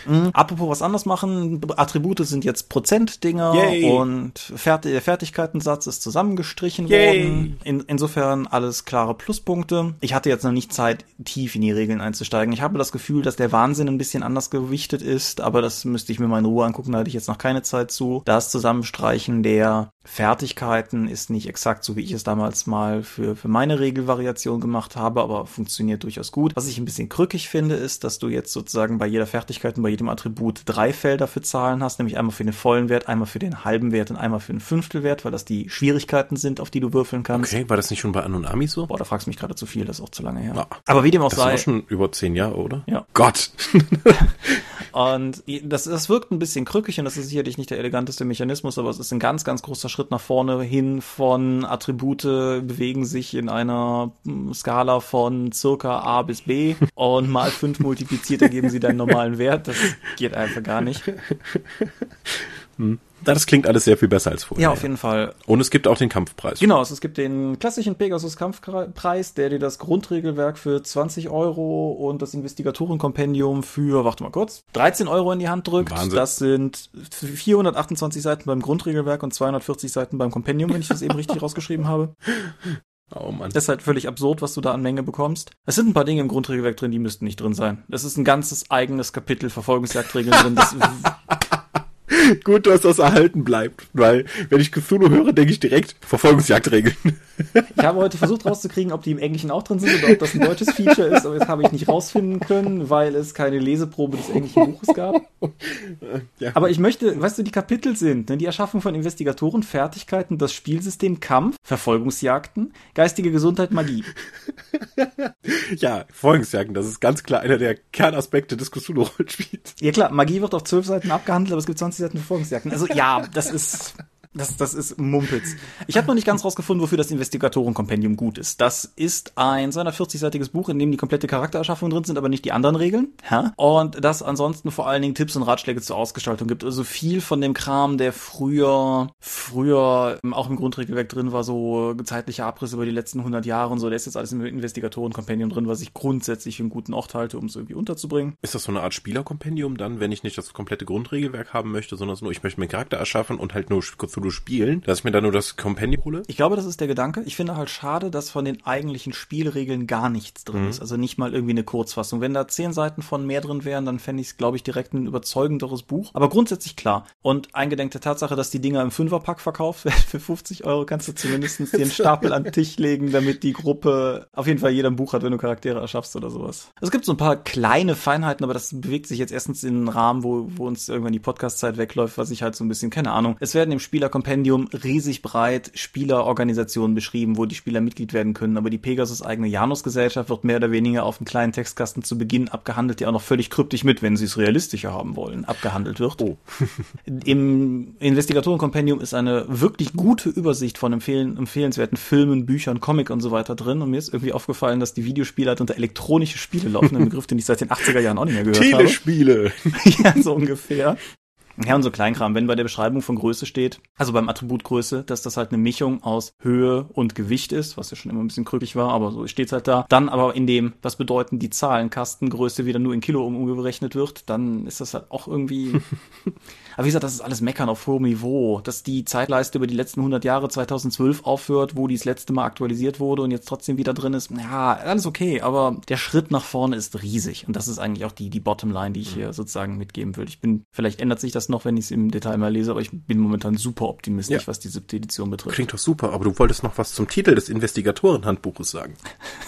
Mhm. Apropos was anders machen, Attribute sind jetzt Prozentdinger und Fert der Fertigkeitensatz ist zusammengestrichen Yay. worden. In, insofern alles klare Pluspunkte. Ich hatte jetzt noch nicht Zeit, tief in die Regeln einzusteigen. Ich habe das Gefühl, dass der Wahnsinn ein bisschen anders gewichtet ist, aber das müsste ich mir mal in Ruhe angucken, da hatte ich jetzt noch keine Zeit zu. Das Zusammenstreichen der Fertigkeiten ist nicht exakt so, wie ich es damals mal für, für meine Regelvariation gemacht habe, aber funktioniert durchaus gut. Was ich ein bisschen krückig finde, ist, dass du jetzt sozusagen bei jeder Fertigkeit und bei jedem Attribut drei Felder für Zahlen hast, nämlich einmal für den vollen Wert, einmal für den halben Wert und einmal für den Fünftelwert, weil das die Schwierigkeiten sind, auf die du würfeln kannst. Okay, war das nicht schon bei Anunami so? Boah, da fragst du mich gerade zu viel, das ist auch zu lange her. Ja. Aber wie dem auch das sei. Das ist schon über zehn Jahre, oder? Ja. Gott! (laughs) Und das, das wirkt ein bisschen krückig und das ist sicherlich nicht der eleganteste Mechanismus, aber es ist ein ganz, ganz großer Schritt nach vorne hin von Attribute bewegen sich in einer hm, Skala von circa A bis B (laughs) und mal fünf multipliziert ergeben sie deinen normalen Wert. Das geht einfach gar nicht. (laughs) Hm. Das klingt alles sehr viel besser als vorher. Ja, auf jeden Fall. Und es gibt auch den Kampfpreis. Genau, es gibt den klassischen Pegasus Kampfpreis, der dir das Grundregelwerk für 20 Euro und das Investigatorenkompendium für, warte mal kurz, 13 Euro in die Hand drückt. Wahnsinn. Das sind 428 Seiten beim Grundregelwerk und 240 Seiten beim Kompendium, wenn ich das eben richtig (laughs) rausgeschrieben habe. Oh Mann. Das ist halt völlig absurd, was du da an Menge bekommst. Es sind ein paar Dinge im Grundregelwerk drin, die müssten nicht drin sein. Es ist ein ganzes eigenes Kapitel Verfolgungsjagdregeln drin. Das (laughs) (laughs) (laughs) Gut, dass das erhalten bleibt, weil wenn ich Cthulhu höre, denke ich direkt Verfolgungsjagdregeln. (laughs) Ich habe heute versucht rauszukriegen, ob die im Englischen auch drin sind oder ob das ein deutsches Feature ist, aber das habe ich nicht rausfinden können, weil es keine Leseprobe des englischen Buches gab. Ja. Aber ich möchte, weißt du, die Kapitel sind, ne, die Erschaffung von Investigatoren, Fertigkeiten, das Spielsystem, Kampf, Verfolgungsjagden, geistige Gesundheit, Magie. Ja, Verfolgungsjagden, das ist ganz klar einer der Kernaspekte des Cthulhu-Rollenspiels. Ja klar, Magie wird auf zwölf Seiten abgehandelt, aber es gibt 20 Seiten Verfolgungsjagden. Also ja, das ist das, das ist Mumpitz. Ich habe noch nicht ganz rausgefunden, wofür das Investigatorenkompendium gut ist. Das ist ein 240-seitiges Buch, in dem die komplette Charaktererschaffung drin sind, aber nicht die anderen Regeln. Hä? Und das ansonsten vor allen Dingen Tipps und Ratschläge zur Ausgestaltung gibt. Also viel von dem Kram, der früher, früher auch im Grundregelwerk drin war, so zeitliche Abriss über die letzten 100 Jahre und so. Der ist jetzt alles im Investigatorenkompendium drin, was ich grundsätzlich für einen guten Ort halte, um es irgendwie unterzubringen. Ist das so eine Art Spielerkompendium dann, wenn ich nicht das komplette Grundregelwerk haben möchte, sondern nur, ich möchte mir Charakter erschaffen und halt nur Cthulhu spielen, dass ich mir dann nur das Kompendium hole? Ich glaube, das ist der Gedanke. Ich finde halt schade, dass von den eigentlichen Spielregeln gar nichts drin mhm. ist. Also nicht mal irgendwie eine Kurzfassung. Wenn da zehn Seiten von mehr drin wären, dann fände ich es, glaube ich, direkt ein überzeugenderes Buch. Aber grundsätzlich klar. Und eingedenk der Tatsache, dass die Dinger im Fünferpack verkauft werden, für 50 Euro kannst du zumindest den (laughs) Stapel an den Tisch legen, damit die Gruppe auf jeden Fall jeder ein Buch hat, wenn du Charaktere erschaffst oder sowas. Es gibt so ein paar kleine Feinheiten, aber das bewegt sich jetzt erstens in einen Rahmen, wo, wo uns irgendwann die Podcast-Zeit wegläuft, was ich halt so ein bisschen, keine Ahnung. Es werden im Spieler Kompendium riesig breit Spielerorganisationen beschrieben, wo die Spieler Mitglied werden können. Aber die Pegasus eigene Janus-Gesellschaft wird mehr oder weniger auf einen kleinen Textkasten zu Beginn abgehandelt, der auch noch völlig kryptisch mit, wenn sie es realistischer haben wollen, abgehandelt wird. Oh. (laughs) Im Investigatoren-Kompendium ist eine wirklich gute Übersicht von empfehlen, empfehlenswerten Filmen, Büchern, Comic und so weiter drin. Und mir ist irgendwie aufgefallen, dass die Videospiele halt unter elektronische Spiele laufen, ein Begriff, den ich seit den 80er Jahren auch nicht mehr gehört (laughs) Telespiele. habe. Telespiele. (laughs) ja, so ungefähr. Ja, und so Kleinkram, wenn bei der Beschreibung von Größe steht, also beim Attribut Größe, dass das halt eine Mischung aus Höhe und Gewicht ist, was ja schon immer ein bisschen krückig war, aber so steht's halt da. Dann aber in dem, was bedeuten die Zahlen, Kastengröße wieder nur in Kilo umgerechnet wird, dann ist das halt auch irgendwie (laughs) Aber wie gesagt, das ist alles Meckern auf hohem Niveau, dass die Zeitleiste über die letzten 100 Jahre 2012 aufhört, wo die das letzte Mal aktualisiert wurde und jetzt trotzdem wieder drin ist. Ja, alles okay, aber der Schritt nach vorne ist riesig und das ist eigentlich auch die, die Bottomline, die ich hier sozusagen mitgeben würde. Ich bin, vielleicht ändert sich das noch, wenn ich es im Detail mal lese, aber ich bin momentan super optimistisch, ja. was die siebte Edition betrifft. Klingt doch super, aber du wolltest noch was zum Titel des Investigatorenhandbuches sagen.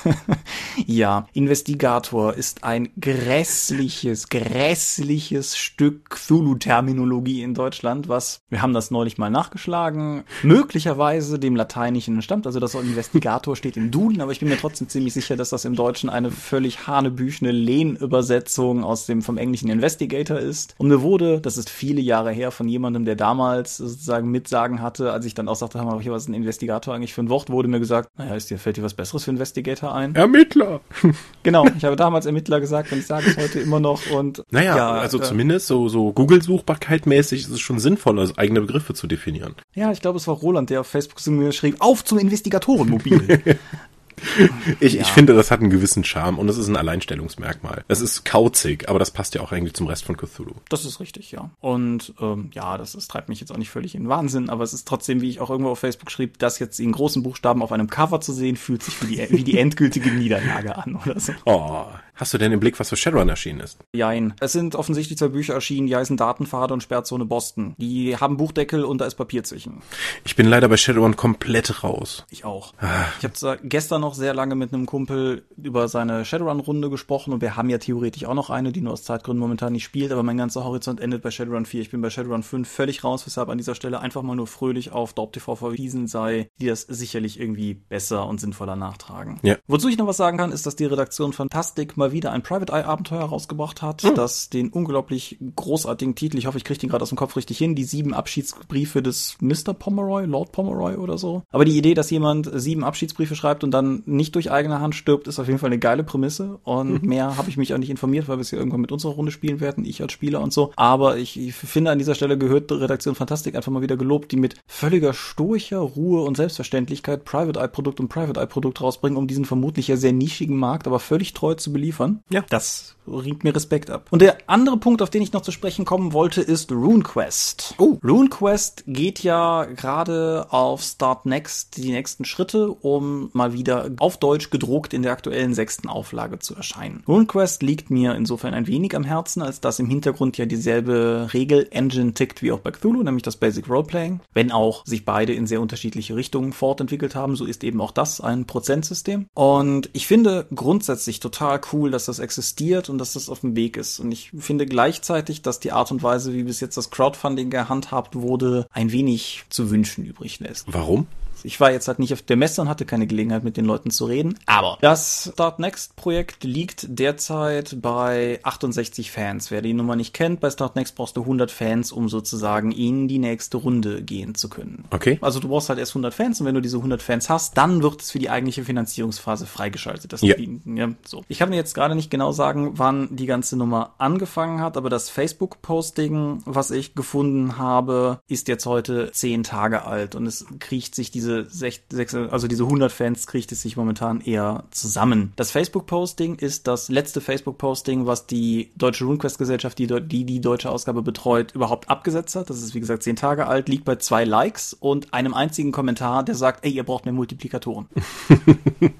(laughs) ja, Investigator ist ein grässliches, grässliches Stück Cthulhu-Terminologie Etymologie in Deutschland, was, wir haben das neulich mal nachgeschlagen, möglicherweise dem Lateinischen entstammt. Also das Investigator steht im Duden, aber ich bin mir trotzdem ziemlich sicher, dass das im Deutschen eine völlig hanebüchene Lehnübersetzung aus dem vom englischen Investigator ist. Und mir wurde, das ist viele Jahre her, von jemandem, der damals sozusagen Mitsagen hatte, als ich dann auch sagte, aber hier was ist ein Investigator eigentlich für ein Wort, wurde mir gesagt, naja, ist dir, fällt dir was Besseres für Investigator ein? Ermittler! (laughs) genau, ich habe damals Ermittler gesagt und ich sage es heute immer noch und. Naja, ja, also äh, zumindest so, so Google-Suchbarkeit mäßig ist es schon sinnvoll, also eigene Begriffe zu definieren. Ja, ich glaube, es war Roland, der auf Facebook zu mir schrieb, auf zum Investigatorenmobil. (laughs) ich, ja. ich finde, das hat einen gewissen Charme und es ist ein Alleinstellungsmerkmal. Es ist kauzig, aber das passt ja auch eigentlich zum Rest von Cthulhu. Das ist richtig, ja. Und ähm, ja, das, das treibt mich jetzt auch nicht völlig in Wahnsinn, aber es ist trotzdem, wie ich auch irgendwo auf Facebook schrieb, das jetzt in großen Buchstaben auf einem Cover zu sehen, fühlt sich wie die, wie die endgültige Niederlage an oder so. Oh, Hast du denn im Blick, was für Shadowrun erschienen ist? Jein. Es sind offensichtlich zwei Bücher erschienen, die heißen Datenpfade und Sperrzone Boston. Die haben Buchdeckel und da ist Papier zwischen. Ich bin leider bei Shadowrun komplett raus. Ich auch. Ah. Ich habe gestern noch sehr lange mit einem Kumpel über seine Shadowrun-Runde gesprochen und wir haben ja theoretisch auch noch eine, die nur aus Zeitgründen momentan nicht spielt, aber mein ganzer Horizont endet bei Shadowrun 4. Ich bin bei Shadowrun 5 völlig raus, weshalb an dieser Stelle einfach mal nur fröhlich auf DorpTV verwiesen sei, die das sicherlich irgendwie besser und sinnvoller nachtragen. Ja. Wozu ich noch was sagen kann, ist, dass die Redaktion Fantastik mal wieder ein Private Eye Abenteuer rausgebracht hat, mhm. das den unglaublich großartigen Titel, ich hoffe, ich kriege den gerade aus dem Kopf richtig hin, die sieben Abschiedsbriefe des Mr. Pomeroy, Lord Pomeroy oder so. Aber die Idee, dass jemand sieben Abschiedsbriefe schreibt und dann nicht durch eigene Hand stirbt, ist auf jeden Fall eine geile Prämisse und mhm. mehr habe ich mich auch nicht informiert, weil wir es ja irgendwann mit unserer Runde spielen werden, ich als Spieler und so. Aber ich, ich finde, an dieser Stelle gehört Redaktion Fantastik einfach mal wieder gelobt, die mit völliger stoischer Ruhe und Selbstverständlichkeit Private Eye Produkt und Private Eye Produkt rausbringen, um diesen vermutlich ja sehr nischigen Markt aber völlig treu zu beliefern. Ja, das ringt mir Respekt ab. Und der andere Punkt, auf den ich noch zu sprechen kommen wollte, ist RuneQuest. Oh. RuneQuest geht ja gerade auf Start Next die nächsten Schritte, um mal wieder auf Deutsch gedruckt in der aktuellen sechsten Auflage zu erscheinen. RuneQuest liegt mir insofern ein wenig am Herzen, als dass im Hintergrund ja dieselbe Regel-Engine tickt wie auch bei Cthulhu, nämlich das Basic Roleplaying. Wenn auch sich beide in sehr unterschiedliche Richtungen fortentwickelt haben, so ist eben auch das ein Prozentsystem. Und ich finde grundsätzlich total cool, dass das existiert und dass das auf dem Weg ist. Und ich finde gleichzeitig, dass die Art und Weise, wie bis jetzt das Crowdfunding gehandhabt wurde, ein wenig zu wünschen übrig lässt. Warum? Ich war jetzt halt nicht auf der Messe und hatte keine Gelegenheit mit den Leuten zu reden. Aber das Start Next Projekt liegt derzeit bei 68 Fans. Wer die Nummer nicht kennt, bei Start Next brauchst du 100 Fans, um sozusagen in die nächste Runde gehen zu können. Okay. Also du brauchst halt erst 100 Fans und wenn du diese 100 Fans hast, dann wird es für die eigentliche Finanzierungsphase freigeschaltet. Das ja. Die, ja, so. Ich kann mir jetzt gerade nicht genau sagen, wann die ganze Nummer angefangen hat, aber das Facebook-Posting, was ich gefunden habe, ist jetzt heute 10 Tage alt und es kriecht sich diese diese, also diese 100 Fans kriegt es sich momentan eher zusammen. Das Facebook-Posting ist das letzte Facebook-Posting, was die deutsche RuneQuest-Gesellschaft, die, die die deutsche Ausgabe betreut, überhaupt abgesetzt hat. Das ist, wie gesagt, zehn Tage alt, liegt bei zwei Likes und einem einzigen Kommentar, der sagt, ey, ihr braucht mehr Multiplikatoren. (laughs)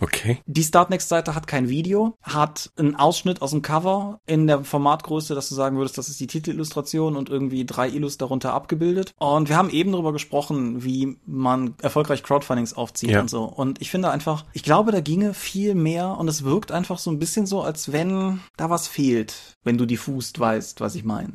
Okay. Die Startnext-Seite hat kein Video, hat einen Ausschnitt aus dem Cover in der Formatgröße, dass du sagen würdest, das ist die Titelillustration und irgendwie drei Illus darunter abgebildet. Und wir haben eben darüber gesprochen, wie man erfolgreich Crowdfundings aufzieht ja. und so. Und ich finde einfach, ich glaube, da ginge viel mehr und es wirkt einfach so ein bisschen so, als wenn da was fehlt, wenn du diffust weißt, was ich meine.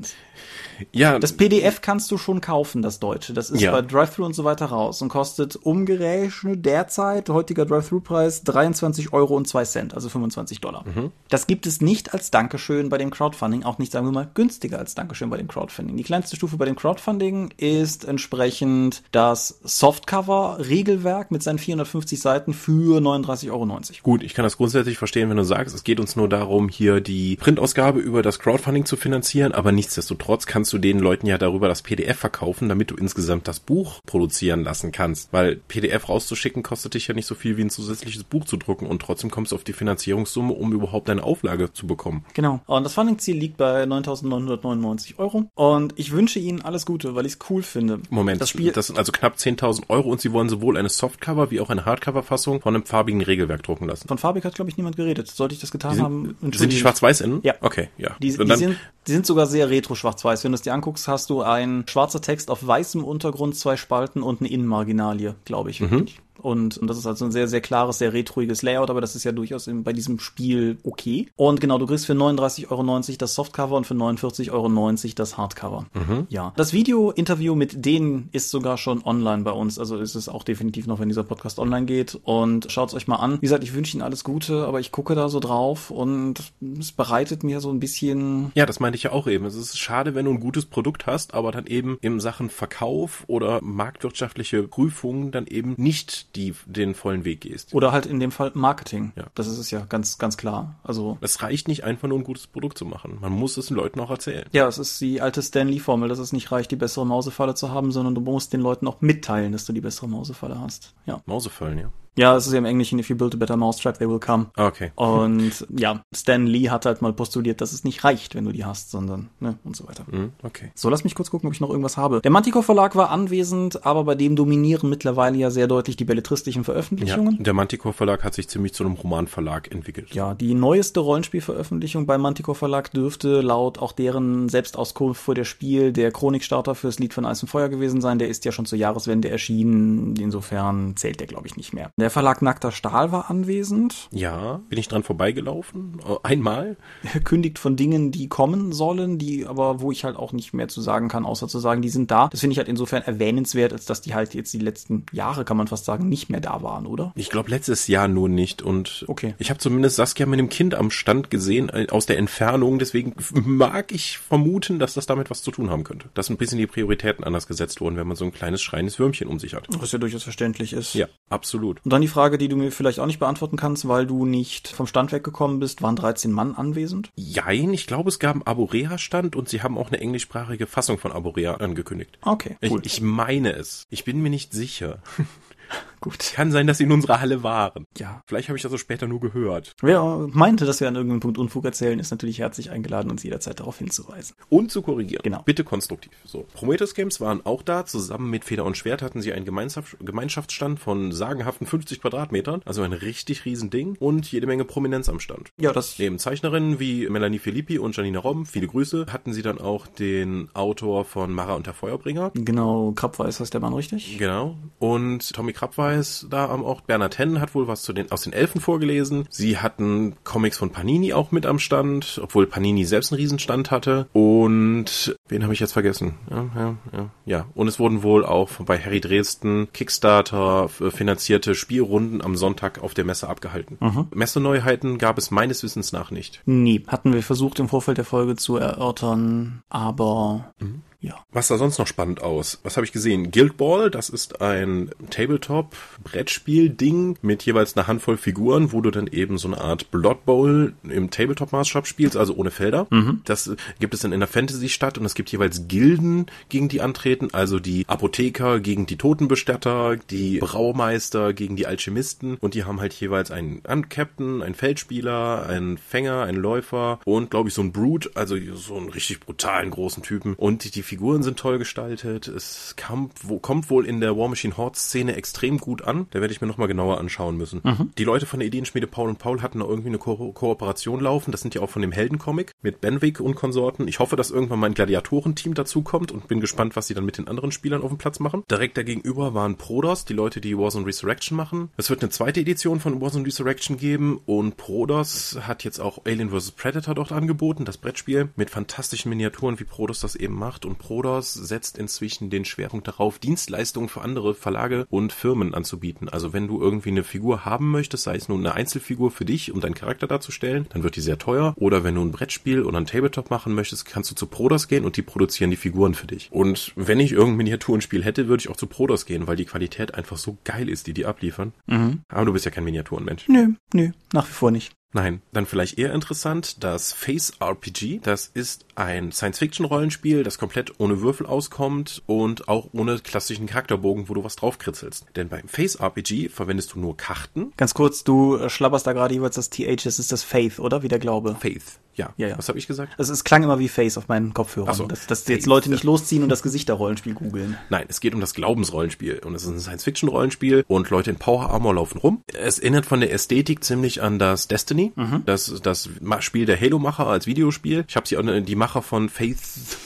Ja, Das PDF kannst du schon kaufen, das Deutsche. Das ist Ja. bei Drive-Thru und so weiter raus und kostet umgerechnet derzeit, heutiger Drive-Thru-Preis, 23 Euro und 2 Cent, also 25 Dollar. Mhm. Das gibt es nicht als Dankeschön bei dem Crowdfunding, auch nicht, sagen wir mal, günstiger als Dankeschön bei dem Crowdfunding. Die kleinste Stufe bei dem Crowdfunding ist entsprechend das Softcover-Regelwerk mit seinen 450 Seiten für 39,90 Euro. Gut, ich kann das grundsätzlich verstehen, wenn du sagst, es geht uns nur darum, hier die Printausgabe über das Crowdfunding zu finanzieren, aber nichtsdestotrotz kannst du den Leuten ja darüber das PDF verkaufen, damit du insgesamt das Buch produzieren lassen kannst. Weil PDF rauszuschicken kostet dich ja nicht so viel wie ein zusätzliches Buch zu drucken und trotzdem kommst du auf die Finanzierungssumme, um überhaupt eine Auflage zu bekommen. Genau. Und das Funding-Ziel liegt bei 9.999 Euro. Und ich wünsche Ihnen alles Gute, weil ich es cool finde. Moment, Das Spiel, das sind also knapp 10.000 Euro und sie wollen sowohl eine Softcover wie auch eine Hardcover-Fassung von einem farbigen Regelwerk drucken lassen. von Farbig hat, glaube ich, niemand geredet. Sollte ich das getan Die haben? sind, sind entschuldigen die schwarz-weiß innen? Ja. Okay, ja. Die, die, sind, die sind sogar sehr retro-schwarz-weiß. Wenn du es dir anguckst, hast du ein schwarzer Text auf weißem Untergrund, zwei Spalten und eine Innenmarginalie, glaube ich. Mhm. Und, und das ist also ein sehr, sehr klares, sehr retroiges Layout, aber das ist ja durchaus in, bei diesem Spiel okay. Und genau, du kriegst für 39,90 Euro das Softcover und für 49,90 Euro das Hardcover. Mhm. Ja. Das Video-Interview mit denen ist sogar schon online bei uns. Also ist es auch definitiv noch, wenn dieser Podcast online geht. Und schaut es euch mal an. Wie gesagt, ich wünsche Ihnen alles Gute, aber ich gucke da so drauf und es bereitet mir so ein bisschen Ja, das meinte ich ja auch eben. Es ist schade, wenn du ein gutes Produkt hast, aber dann eben in Sachen Verkauf oder marktwirtschaftliche Prüfungen dann eben nicht die, den vollen Weg gehst. Oder halt in dem Fall Marketing. Ja. Das ist es ja ganz, ganz klar. Also, Es reicht nicht einfach nur ein gutes Produkt zu machen. Man muss es den Leuten auch erzählen. ja, es ist die alte Stan Lee-Formel, dass es nicht reicht, die bessere Mausefalle zu haben, sondern du musst den Leuten auch mitteilen, dass du die bessere Mausefalle hast. Ja. Mausefallen, ja. Ja, es ist ja im Englischen, if you build a better mousetrap, they will come. Okay. Und (laughs) ja, Stan Lee hat halt mal postuliert, dass es nicht reicht, wenn du die hast, sondern, ne, und so weiter. Hm, okay. So, lass mich kurz gucken, ob ich noch irgendwas habe. Der Manticore Verlag war anwesend, aber bei dem dominieren mittlerweile ja sehr deutlich die belletristischen Ja, Veröffentlichungen. der Manticore Verlag hat sich ziemlich zu einem Romanverlag entwickelt. Ja, die neueste Rollenspielveröffentlichung beim Manticore Verlag dürfte laut auch deren Selbstauskunft vor der Spiel der Chronikstarter fürs Lied von Eis und Feuer gewesen sein. Der ist ja schon zur Jahreswende erschienen. Insofern zählt der, glaube ich, nicht mehr. Der Verlag Nackter Stahl war anwesend. Ja, bin ich dran vorbeigelaufen? Oh, Einmal? Er (laughs) kündigt von Dingen, die kommen sollen, die aber, wo ich halt auch nicht mehr zu sagen kann, außer zu sagen, die sind da. Das finde ich halt insofern erwähnenswert, als dass die halt jetzt die letzten Jahre, kann man fast sagen, nicht mehr da waren, oder? Ich glaube letztes Jahr nur nicht und Okay. ich habe zumindest Saskia mit dem Kind am Stand gesehen äh, aus der Entfernung, deswegen mag ich vermuten, dass das damit was zu tun haben könnte. Dass ein bisschen die Prioritäten anders gesetzt wurden, wenn man so ein kleines schreiendes Würmchen um sich hat. Was ja durchaus verständlich ist. Ja, absolut. Und dann die Frage, die du mir vielleicht auch nicht beantworten kannst, weil du nicht vom Stand weggekommen bist, waren 13 Mann anwesend? Jein, ich glaube, es gab einen Aborea-Stand und sie haben auch eine englischsprachige Fassung von Aborea angekündigt. Okay, cool. Ich, ich meine es. Ich bin mir nicht sicher. (laughs) (laughs) Gut. Kann sein, dass sie in unserer Halle waren. Ja. Vielleicht habe ich das so später nur gehört. Wer meinte, dass wir an irgendeinem Punkt Unfug erzählen, ist natürlich herzlich eingeladen, uns jederzeit darauf hinzuweisen. Und zu korrigieren. Genau. Bitte konstruktiv. So. Prometheus Games waren auch da. Zusammen mit Feder und Schwert hatten sie einen Gemeinschaft Gemeinschaftsstand von sagenhaften 50 Quadratmetern. Also ein richtig riesen Ding. Und jede Menge Prominenz am Stand. Ja, das Neben Zeichnerinnen wie Melanie Filippi und Janina Robben, viele Grüße, hatten sie dann auch den Autor von Mara und der Feuerbringer. genau, Krabweis heißt der Mann richtig? Genau. Und Tommy Krabweis da am Ort. Bernhard Henn hat wohl was zu den, aus den Elfen vorgelesen. Sie hatten Comics von Panini auch mit am Stand, obwohl Panini selbst einen Riesenstand hatte. Und wen habe ich jetzt vergessen? Ja, ja, ja. Ja. Und es wurden wohl auch bei Harry Dresden Kickstarter f- finanzierte Spielrunden am Sonntag auf der Messe abgehalten. Messeneuheiten gab es meines Wissens nach nicht. Nee, hatten wir versucht im Vorfeld der Folge zu erörtern, aber ja. Was sah sonst noch spannend aus? Was habe ich gesehen? Guild Ball, das ist ein Tabletop-Brettspiel-Ding mit jeweils einer Handvoll Figuren, wo du dann eben so eine Art Blood Bowl im Tabletop-Maßstab spielst, also ohne Felder. Das äh, gibt es dann in der Fantasy-Stadt und es gibt jeweils Gilden, gegen die antreten, also die Apotheker gegen die Totenbestatter, die Braumeister gegen die Alchemisten und die haben halt jeweils einen einen Captain, einen Feldspieler, einen Fänger, einen Läufer und glaube ich so ein Brute, also so einen richtig brutalen großen Typen und die Figuren sind toll gestaltet. Es kommt, wo, kommt wohl in der War Machine Horde Szene extrem gut an. Da werde ich mir nochmal genauer anschauen müssen. Mhm. Die Leute von der Ideenschmiede Paul und Paul hatten da irgendwie eine Ko Kooperation laufen. Das sind ja auch von dem Heldencomic mit Benwick und Konsorten. Ich hoffe, dass irgendwann mein Gladiatorenteam dazukommt und bin gespannt, was sie dann mit den anderen Spielern auf dem Platz machen. Direkt dagegenüber waren Prodos, die Leute, die Warzone Resurrection machen. Es wird eine zweite Edition von Warzone Resurrection geben und Prodos hat jetzt auch Alien vs. Predator dort angeboten, das Brettspiel mit fantastischen Miniaturen, wie Prodos das eben macht. Und Prodos setzt inzwischen den Schwerpunkt darauf, Dienstleistungen für andere Verlage und Firmen anzubieten. Also wenn du irgendwie eine Figur haben möchtest, sei es nun eine Einzelfigur für dich, um deinen Charakter darzustellen, dann wird die sehr teuer. Oder wenn du ein Brettspiel oder ein Tabletop machen möchtest, kannst du zu Prodos gehen und die produzieren die Figuren für dich. Und wenn ich irgendein Miniaturenspiel hätte, würde ich auch zu Prodos gehen, weil die Qualität einfach so geil ist, die die abliefern. Mhm. Aber du bist ja kein Miniaturenmensch. Nö, nö, nach wie vor nicht. Nein, dann vielleicht eher interessant, das Face RPG. Das ist ein Science-Fiction-Rollenspiel, das komplett ohne Würfel auskommt und auch ohne klassischen Charakterbogen, wo du was draufkritzelst. Denn beim Face RPG verwendest du nur Karten. Ganz kurz, du schlapperst da gerade jeweils das TH, das ist das Faith, oder? Wie der Glaube. Faith. Ja. ja, ja. Was habe ich gesagt? Also es klang immer wie Face auf meinen Kopfhörern. So. Dass, dass jetzt Leute nicht losziehen und das Gesichterrollenspiel googeln. Nein, es geht um das Glaubensrollenspiel. Und es ist ein Science-Fiction-Rollenspiel und Leute in Power Armor laufen rum. Es erinnert von der Ästhetik ziemlich an das Destiny, mhm. das, das Spiel der Halo-Macher als Videospiel. Ich habe sie auch die Macher von Faith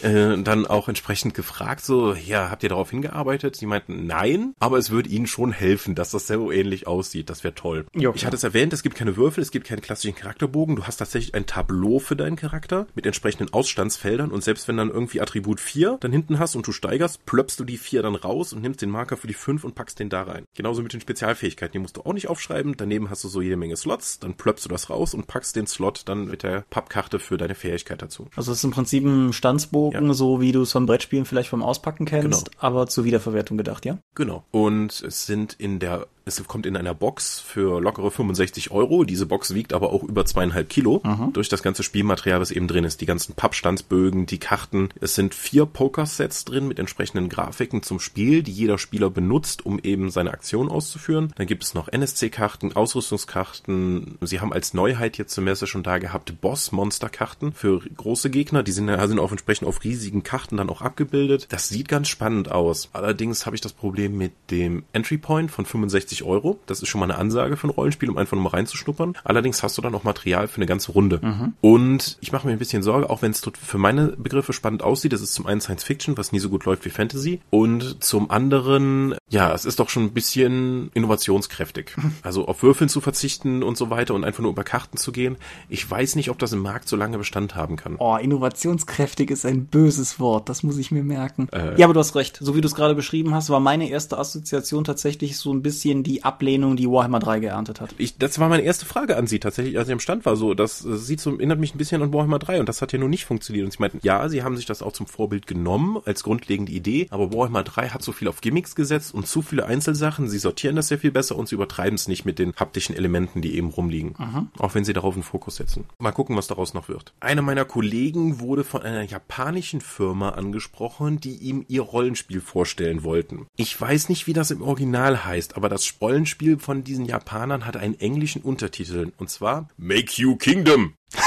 äh, dann auch entsprechend gefragt, so, ja, habt ihr darauf hingearbeitet? Sie meinten, nein, aber es würde ihnen schon helfen, dass das so ähnlich aussieht. Das wäre toll. Jo, ich hatte es erwähnt, es gibt keine Würfel, es gibt keinen klassischen Charakterbogen. Du hast tatsächlich ein Tableau für deinen Charakter mit entsprechenden Ausstandsfeldern und selbst wenn dann irgendwie Attribut 4 dann hinten hast und du steigerst, plöppst du die 4 dann raus und nimmst den Marker für die 5 und packst den da rein. Genauso mit den Spezialfähigkeiten, die musst du auch nicht aufschreiben. Daneben hast du so jede Menge Slots, dann plöppst du das raus und packst den Slot dann mit der Pappkarte für deine Fähigkeit dazu. Also es ist im Prinzip ein Stanzbogen, ja. so wie du es vom Brettspielen vielleicht vom Auspacken kennst, genau. aber zur Wiederverwertung gedacht, ja? Genau. Und es sind in der es kommt in einer Box für lockere 65 Euro. Diese Box wiegt aber auch über zweieinhalb Kilo mhm. durch das ganze Spielmaterial, was eben drin ist. Die ganzen Pappstandsbögen, die Karten. Es sind vier Pokersets drin mit entsprechenden Grafiken zum Spiel, die jeder Spieler benutzt, um eben seine Aktion auszuführen. Dann gibt es noch NSC-Karten, Ausrüstungskarten. Sie haben als Neuheit jetzt zum Messe schon da gehabt Boss-Monster-Karten für große Gegner. Die sind, sind auch entsprechend auf riesigen Karten dann auch abgebildet. Das sieht ganz spannend aus. Allerdings habe ich das Problem mit dem Entry Point von 65 60 Euro. Das ist schon mal eine Ansage für ein Rollenspiel, um einfach nur mal reinzuschnuppern. Allerdings hast du dann auch Material für eine ganze Runde. Mhm. Und ich mache mir ein bisschen Sorge, auch wenn es für meine Begriffe spannend aussieht. Das ist zum einen Science Fiction, was nie so gut läuft wie Fantasy. Und zum anderen, ja, es ist doch schon ein bisschen innovationskräftig. (laughs) Also auf Würfeln zu verzichten und so weiter und einfach nur über Karten zu gehen. Ich weiß nicht, ob das im Markt so lange Bestand haben kann. Oh, innovationskräftig ist ein böses Wort. Das muss ich mir merken. Äh, ja, aber du hast recht. So wie du es gerade beschrieben hast, war meine erste Assoziation tatsächlich so ein bisschen die Ablehnung, die Warhammer 3 geerntet hat. Ich, das war meine erste Frage an sie tatsächlich, als ich am Stand war. So, das sieht so, erinnert mich ein bisschen an Warhammer 3 und das hat ja nur nicht funktioniert. Und sie meinten, ja, sie haben sich das auch zum Vorbild genommen als grundlegende Idee, aber Warhammer 3 hat so viel auf Gimmicks gesetzt und zu viele Einzelsachen. Sie sortieren das sehr viel besser und sie übertreiben es nicht mit den haptischen Elementen, die eben rumliegen. Mhm. Auch wenn sie darauf einen Fokus setzen. Mal gucken, was daraus noch wird. Einer meiner Kollegen wurde von einer japanischen Firma angesprochen, die ihm ihr Rollenspiel vorstellen wollten. Ich weiß nicht, wie das im Original heißt, aber das Rollenspiel von diesen Japanern hat einen englischen Untertitel und zwar Make You Kingdom. (laughs)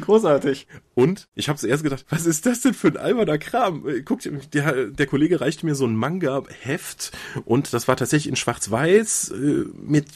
Großartig. Und ich habe zuerst gedacht, was ist das denn für ein alberner Kram? Guckt, der, der Kollege reichte mir so ein Manga-Heft und das war tatsächlich in Schwarz-Weiß äh, mit,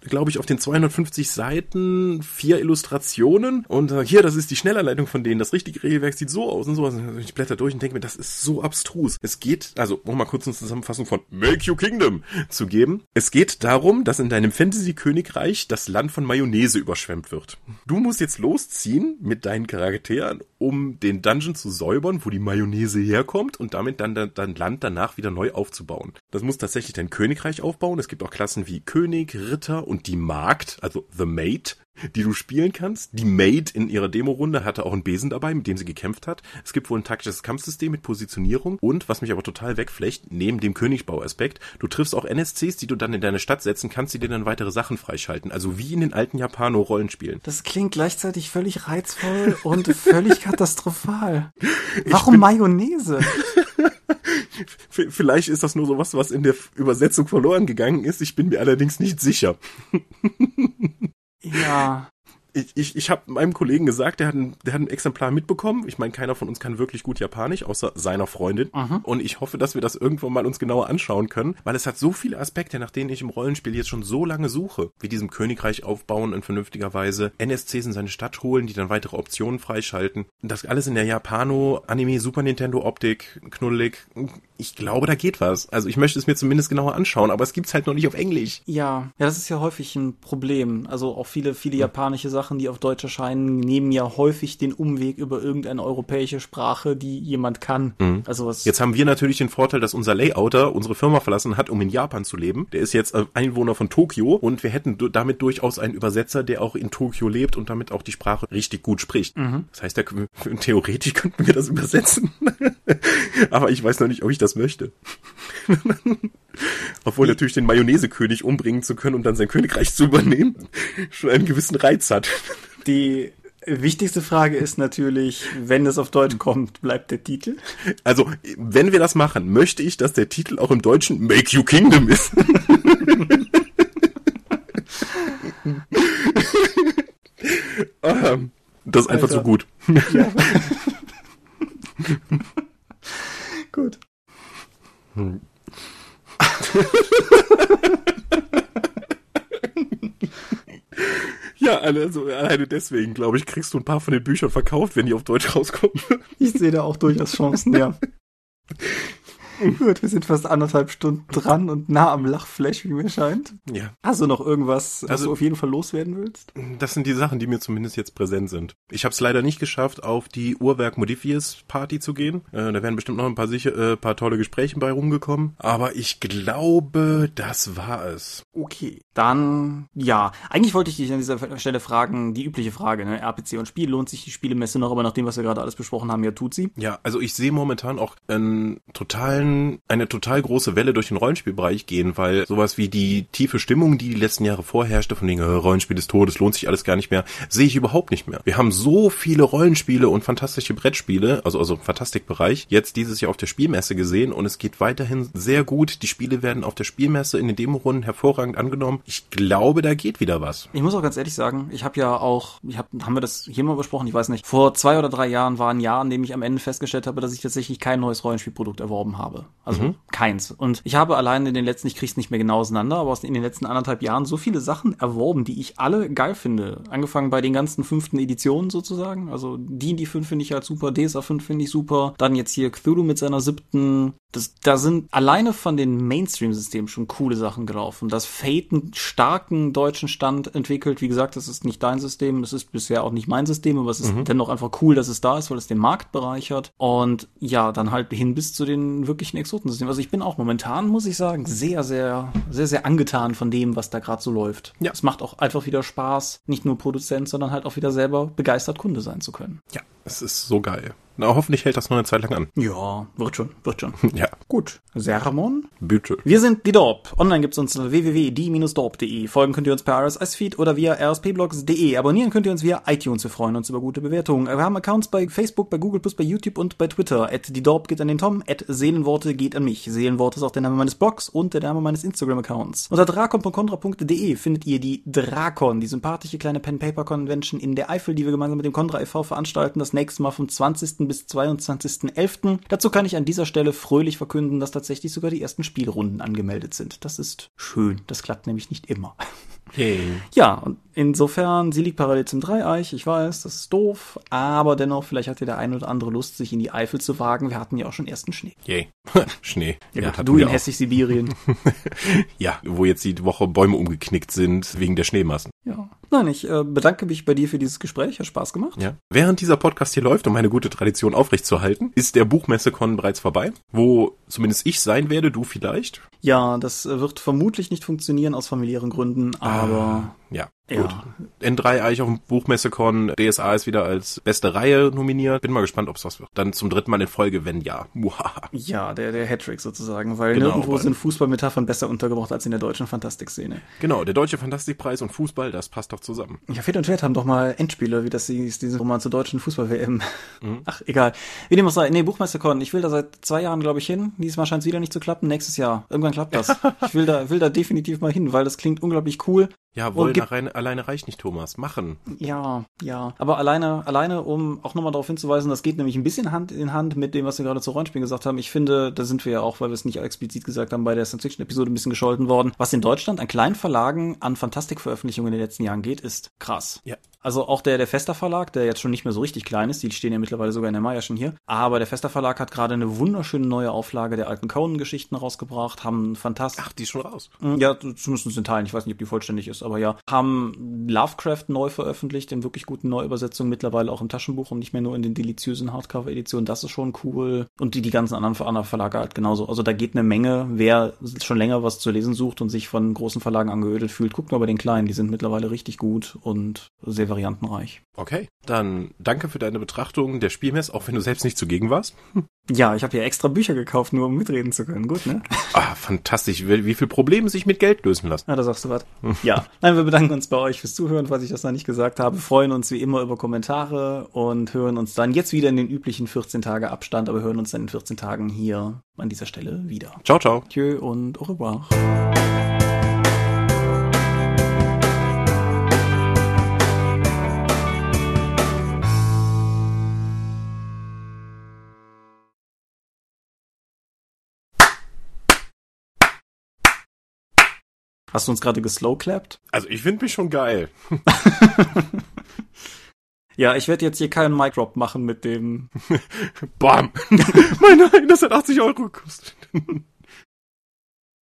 glaube ich, auf den 250 Seiten vier Illustrationen und äh, hier, das ist die Schnellanleitung von denen. Das richtige Regelwerk sieht so aus und so. Ich blätter durch und denke mir, das ist so abstrus. Es geht, also um mal kurz eine Zusammenfassung von Make You Kingdom zu geben. Es geht darum, dass in deinem Fantasy-Königreich das Land von Mayonnaise überschwemmt wird. Du musst jetzt losziehen mit deinen Charakteren Feuer, um den Dungeon zu säubern, wo die Mayonnaise herkommt und damit dann dein Land danach wieder neu aufzubauen. Das muss tatsächlich dein Königreich aufbauen. Es gibt auch Klassen wie König, Ritter und die Magd, also The Maid, die du spielen kannst. Die Maid in ihrer Demo-Runde hatte auch einen Besen dabei, mit dem sie gekämpft hat. Es gibt wohl ein taktisches Kampfsystem mit Positionierung und, was mich aber total wegflecht, neben dem Königsbauaspekt, du triffst auch NSCs, die du dann in deine Stadt setzen kannst, die dir dann weitere Sachen freischalten. Also wie in den alten Japano-Rollenspielen. Das klingt gleichzeitig völlig reizvoll und völlig (laughs) katastrophal. Warum Mayonnaise? Vielleicht ist das nur sowas, was in der Übersetzung verloren gegangen ist. Ich bin mir allerdings nicht sicher. Ja. ich, ich, ich habe meinem Kollegen gesagt, der hat, ein, der hat ein Exemplar mitbekommen. Ich meine, keiner von uns kann wirklich gut Japanisch, außer seiner Freundin. Mhm. Und ich hoffe, dass wir das irgendwann mal uns genauer anschauen können, weil es hat so viele Aspekte, nach denen ich im Rollenspiel jetzt schon so lange suche. Wie diesem Königreich aufbauen in vernünftiger Weise, NSCs in seine Stadt holen, die dann weitere Optionen freischalten. Das alles in der Japano, Anime, Super Nintendo Optik, knuddelig. Ich glaube, da geht was. Also ich möchte es mir zumindest genauer anschauen, aber es gibt's halt noch nicht auf Englisch. Ja, ja, das ist ja häufig ein Problem. Also auch viele, viele japanische Sachen, die auf Deutsch erscheinen, nehmen ja häufig den Umweg über irgendeine europäische Sprache, die jemand kann. Mhm. Also was jetzt haben wir natürlich den Vorteil, dass unser Layouter unsere Firma verlassen hat, um in Japan zu leben. Der ist jetzt Einwohner von Tokio und wir hätten damit durchaus einen Übersetzer, der auch in Tokio lebt und damit auch die Sprache richtig gut spricht. Mhm. Das heißt, der, (laughs) theoretisch könnten wir das übersetzen. (laughs) aber ich weiß noch nicht, ob ich das möchte. (laughs) Obwohl natürlich den Mayonnaise-König umbringen zu können und dann sein Königreich zu übernehmen, (laughs) schon einen gewissen Reiz hat. (laughs) Die wichtigste Frage ist natürlich, wenn es auf Deutsch kommt, bleibt der Titel? Also, wenn wir das machen, möchte ich, dass der Titel auch im Deutschen Make You Kingdom ist. Ah, das ist einfach Alter. zu gut. Ja. gut. Hm. (laughs) ja, also alleine deswegen, glaube ich, kriegst du ein paar von den Büchern verkauft, wenn die auf Deutsch rauskommen. Ich sehe da auch durchaus Chancen, ja. (laughs) (laughs) Gut, wir sind fast anderthalb Stunden dran und nah am Lachflash, wie mir scheint. Ja. Hast du noch irgendwas, was also, du auf jeden Fall loswerden willst? Das sind die Sachen, die mir zumindest jetzt präsent sind. Ich habe es leider nicht geschafft, auf die Uhrwerk Modifiers Party zu gehen. Äh, da wären bestimmt noch ein paar, sicher, äh, paar tolle Gespräche bei rumgekommen. Aber ich glaube, das war es. Okay, dann ja. Eigentlich wollte ich dich an dieser Stelle fragen, die übliche Frage, ne? RPC und Spiel, lohnt sich die Spielemesse noch? Aber nach dem, was wir gerade alles besprochen haben, ja, tut sie. Ja, also ich sehe momentan auch einen totalen eine total große Welle durch den Rollenspielbereich gehen, weil sowas wie die tiefe Stimmung, die die letzten Jahre vorherrschte, von wegen äh, Rollenspiel des Todes, lohnt sich alles gar nicht mehr, sehe ich überhaupt nicht mehr. Wir haben so viele Rollenspiele und fantastische Brettspiele, also also Fantastikbereich, jetzt dieses Jahr auf der Spielmesse gesehen und es geht weiterhin sehr gut. Die Spiele werden auf der Spielmesse in den Demorunden hervorragend angenommen. Ich glaube, da geht wieder was. Ich muss auch ganz ehrlich sagen, ich habe ja auch, ich hab, haben wir das hier mal besprochen, ich weiß nicht, vor zwei oder drei Jahren war ein Jahr, in dem ich am Ende festgestellt habe, dass ich tatsächlich kein neues Rollenspielprodukt erworben habe. Also mhm. keins. Und ich habe allein in den letzten, ich krieg's nicht mehr genau auseinander, aber in den letzten anderthalb Jahren so viele Sachen erworben, die ich alle geil finde. Angefangen bei den ganzen fünften Editionen sozusagen. Also die, die fünf finde ich halt super, DSA 5 finde ich super. Dann jetzt hier Cthulhu mit seiner siebten. Das, da sind alleine von den Mainstream-Systemen schon coole Sachen gelaufen. Das Fate einen starken deutschen Stand entwickelt. Wie gesagt, das ist nicht dein System, das ist bisher auch nicht mein System, aber es ist mhm. dennoch einfach cool, dass es da ist, weil es den Markt bereichert. Und ja, dann halt hin bis zu den wirklichen Exotensystemen. Also ich bin auch momentan, muss ich sagen, sehr, sehr, sehr, sehr angetan von dem, was da gerade so läuft. Ja. Es macht auch einfach wieder Spaß, nicht nur Produzent, sondern halt auch wieder selber begeistert Kunde sein zu können. Ja, es ist so geil. Na, hoffentlich hält das noch eine Zeit lang an. Ja, wird schon, wird schon. (laughs) ja. Gut. Sermon? Bitte. Wir sind die Dorp. Online gibt's uns unter www.die-dorp.de. Folgen könnt ihr uns per RSS-Feed oder via rspblogs.de. Abonnieren könnt ihr uns via iTunes. Wir freuen uns über gute Bewertungen. Wir haben Accounts bei Facebook, bei Google+, bei YouTube und bei Twitter. At die Dorp geht an den Tom. At Seelenworte geht an mich. Seelenworte ist auch der Name meines Blogs und der Name meines Instagram-Accounts. Unter drakon.contra.de findet ihr die Drakon, die sympathische kleine Pen-Paper-Convention in der Eifel, die wir gemeinsam mit dem Contra e.V. veranstalten. Das nächste Mal vom 20. bis 22.11. Dazu kann ich an dieser Stelle fröhlich verkünden, dass tatsächlich sogar die ersten Spielrunden angemeldet sind. Das ist schön. Das klappt nämlich nicht immer. Hey. Ja, und insofern, sie liegt parallel zum Dreieich, ich weiß, das ist doof, aber dennoch, vielleicht hat ja der eine oder andere Lust, sich in die Eifel zu wagen. Wir hatten ja auch schon ersten Schnee. Yay. (laughs) Schnee. Ja, ja du in Hessig-Sibirien. (laughs) ja, wo jetzt die Woche Bäume umgeknickt sind wegen der Schneemassen. Ja. Nein, ich äh, bedanke mich bei dir für dieses Gespräch. Hat Spaß gemacht. Ja. Während dieser Podcast hier läuft, um eine gute Tradition aufrechtzuerhalten, ist der Buchmesse-Con bereits vorbei, wo zumindest ich sein werde, du vielleicht. Ja, das äh, wird vermutlich nicht funktionieren aus familiären Gründen, aber. Ah, ja. Ja. Gut. N3 eigentlich auf dem Buchmessekon. DSA ist wieder als beste Reihe nominiert. Bin mal gespannt, ob es was wird. Dann zum dritten Mal in Folge, wenn ja. ja, der, der Hattrick sozusagen, weil genau, nirgendwo sind Fußballmetaphern besser untergebracht als in der deutschen Fantastikszene. Genau, der deutsche Fantastikpreis und Fußball, das passt doch zusammen. Ja, Fett und Schwert haben doch mal Endspiele, wie das hieß, diese Roman zur deutschen Fußball-WM. Mhm. Ach, egal. Wie dem auch sei. Nee, Buchmessekon. Ich will da seit zwei Jahren, glaube ich, hin. Diesmal scheint es wieder nicht zu klappen. Nächstes Jahr. Irgendwann klappt das. ich will da, will da definitiv mal hin, weil das klingt unglaublich cool. Ja, wollen alleine, alleine reicht nicht, Thomas. Machen. Ja, ja. Aber alleine, alleine, um auch nochmal darauf hinzuweisen, das geht nämlich ein bisschen Hand in Hand mit dem, was wir gerade zu Rollenspielen gesagt haben. Ich finde, da sind wir ja auch, weil wir es nicht explizit gesagt haben, bei der Science-Fiction-Episode ein bisschen gescholten worden. Was in Deutschland an kleinen Verlagen an Fantastikveröffentlichungen in den letzten Jahren geht, ist krass. Ja. Also auch der, der Fester Verlag, der jetzt schon nicht mehr so richtig klein ist, die stehen ja mittlerweile sogar in der Maya schon hier. Aber der Fester Verlag hat gerade eine wunderschöne neue Auflage der alten Conan-Geschichten rausgebracht, haben fantastisch. Ach, die ist schon raus. Ja, zumindest in Teilen. Ich weiß nicht, ob die vollständig ist, aber ja. Haben Lovecraft neu veröffentlicht, in wirklich guten Neuübersetzungen, mittlerweile auch im Taschenbuch und nicht mehr nur in den deliziösen Hardcover-Editionen. Das ist schon cool. Und die, die ganzen anderen, anderen Verlage halt genauso. Also da geht eine Menge. Wer schon länger was zu lesen sucht und sich von großen Verlagen angeödet fühlt, guckt mal bei den kleinen. Die sind mittlerweile richtig gut und sehr variantenreich. Okay, dann danke für deine Betrachtung der Spielmess, auch wenn du selbst nicht zugegen warst. Ja, ich habe ja extra Bücher gekauft, nur um mitreden zu können. Gut, ne? Ah, fantastisch, wie, wie viel Probleme sich mit Geld lösen lassen. Ja, da sagst du was. ja, nein, wir bedanken uns bei euch fürs Zuhören, falls ich das noch nicht gesagt habe. Freuen uns wie immer über Kommentare und hören uns dann jetzt wieder in den üblichen 14 Tage Abstand, aber hören uns dann in 14 Tagen hier an dieser Stelle wieder. Ciao, ciao. Tschö und au revoir. Hast du uns gerade geslowclappt? Also ich finde mich schon geil. (laughs) ja, ich werde jetzt hier keinen Mic Drop machen mit dem. (laughs) Bam! (laughs) Nein, nein, das hat 80 Euro gekostet.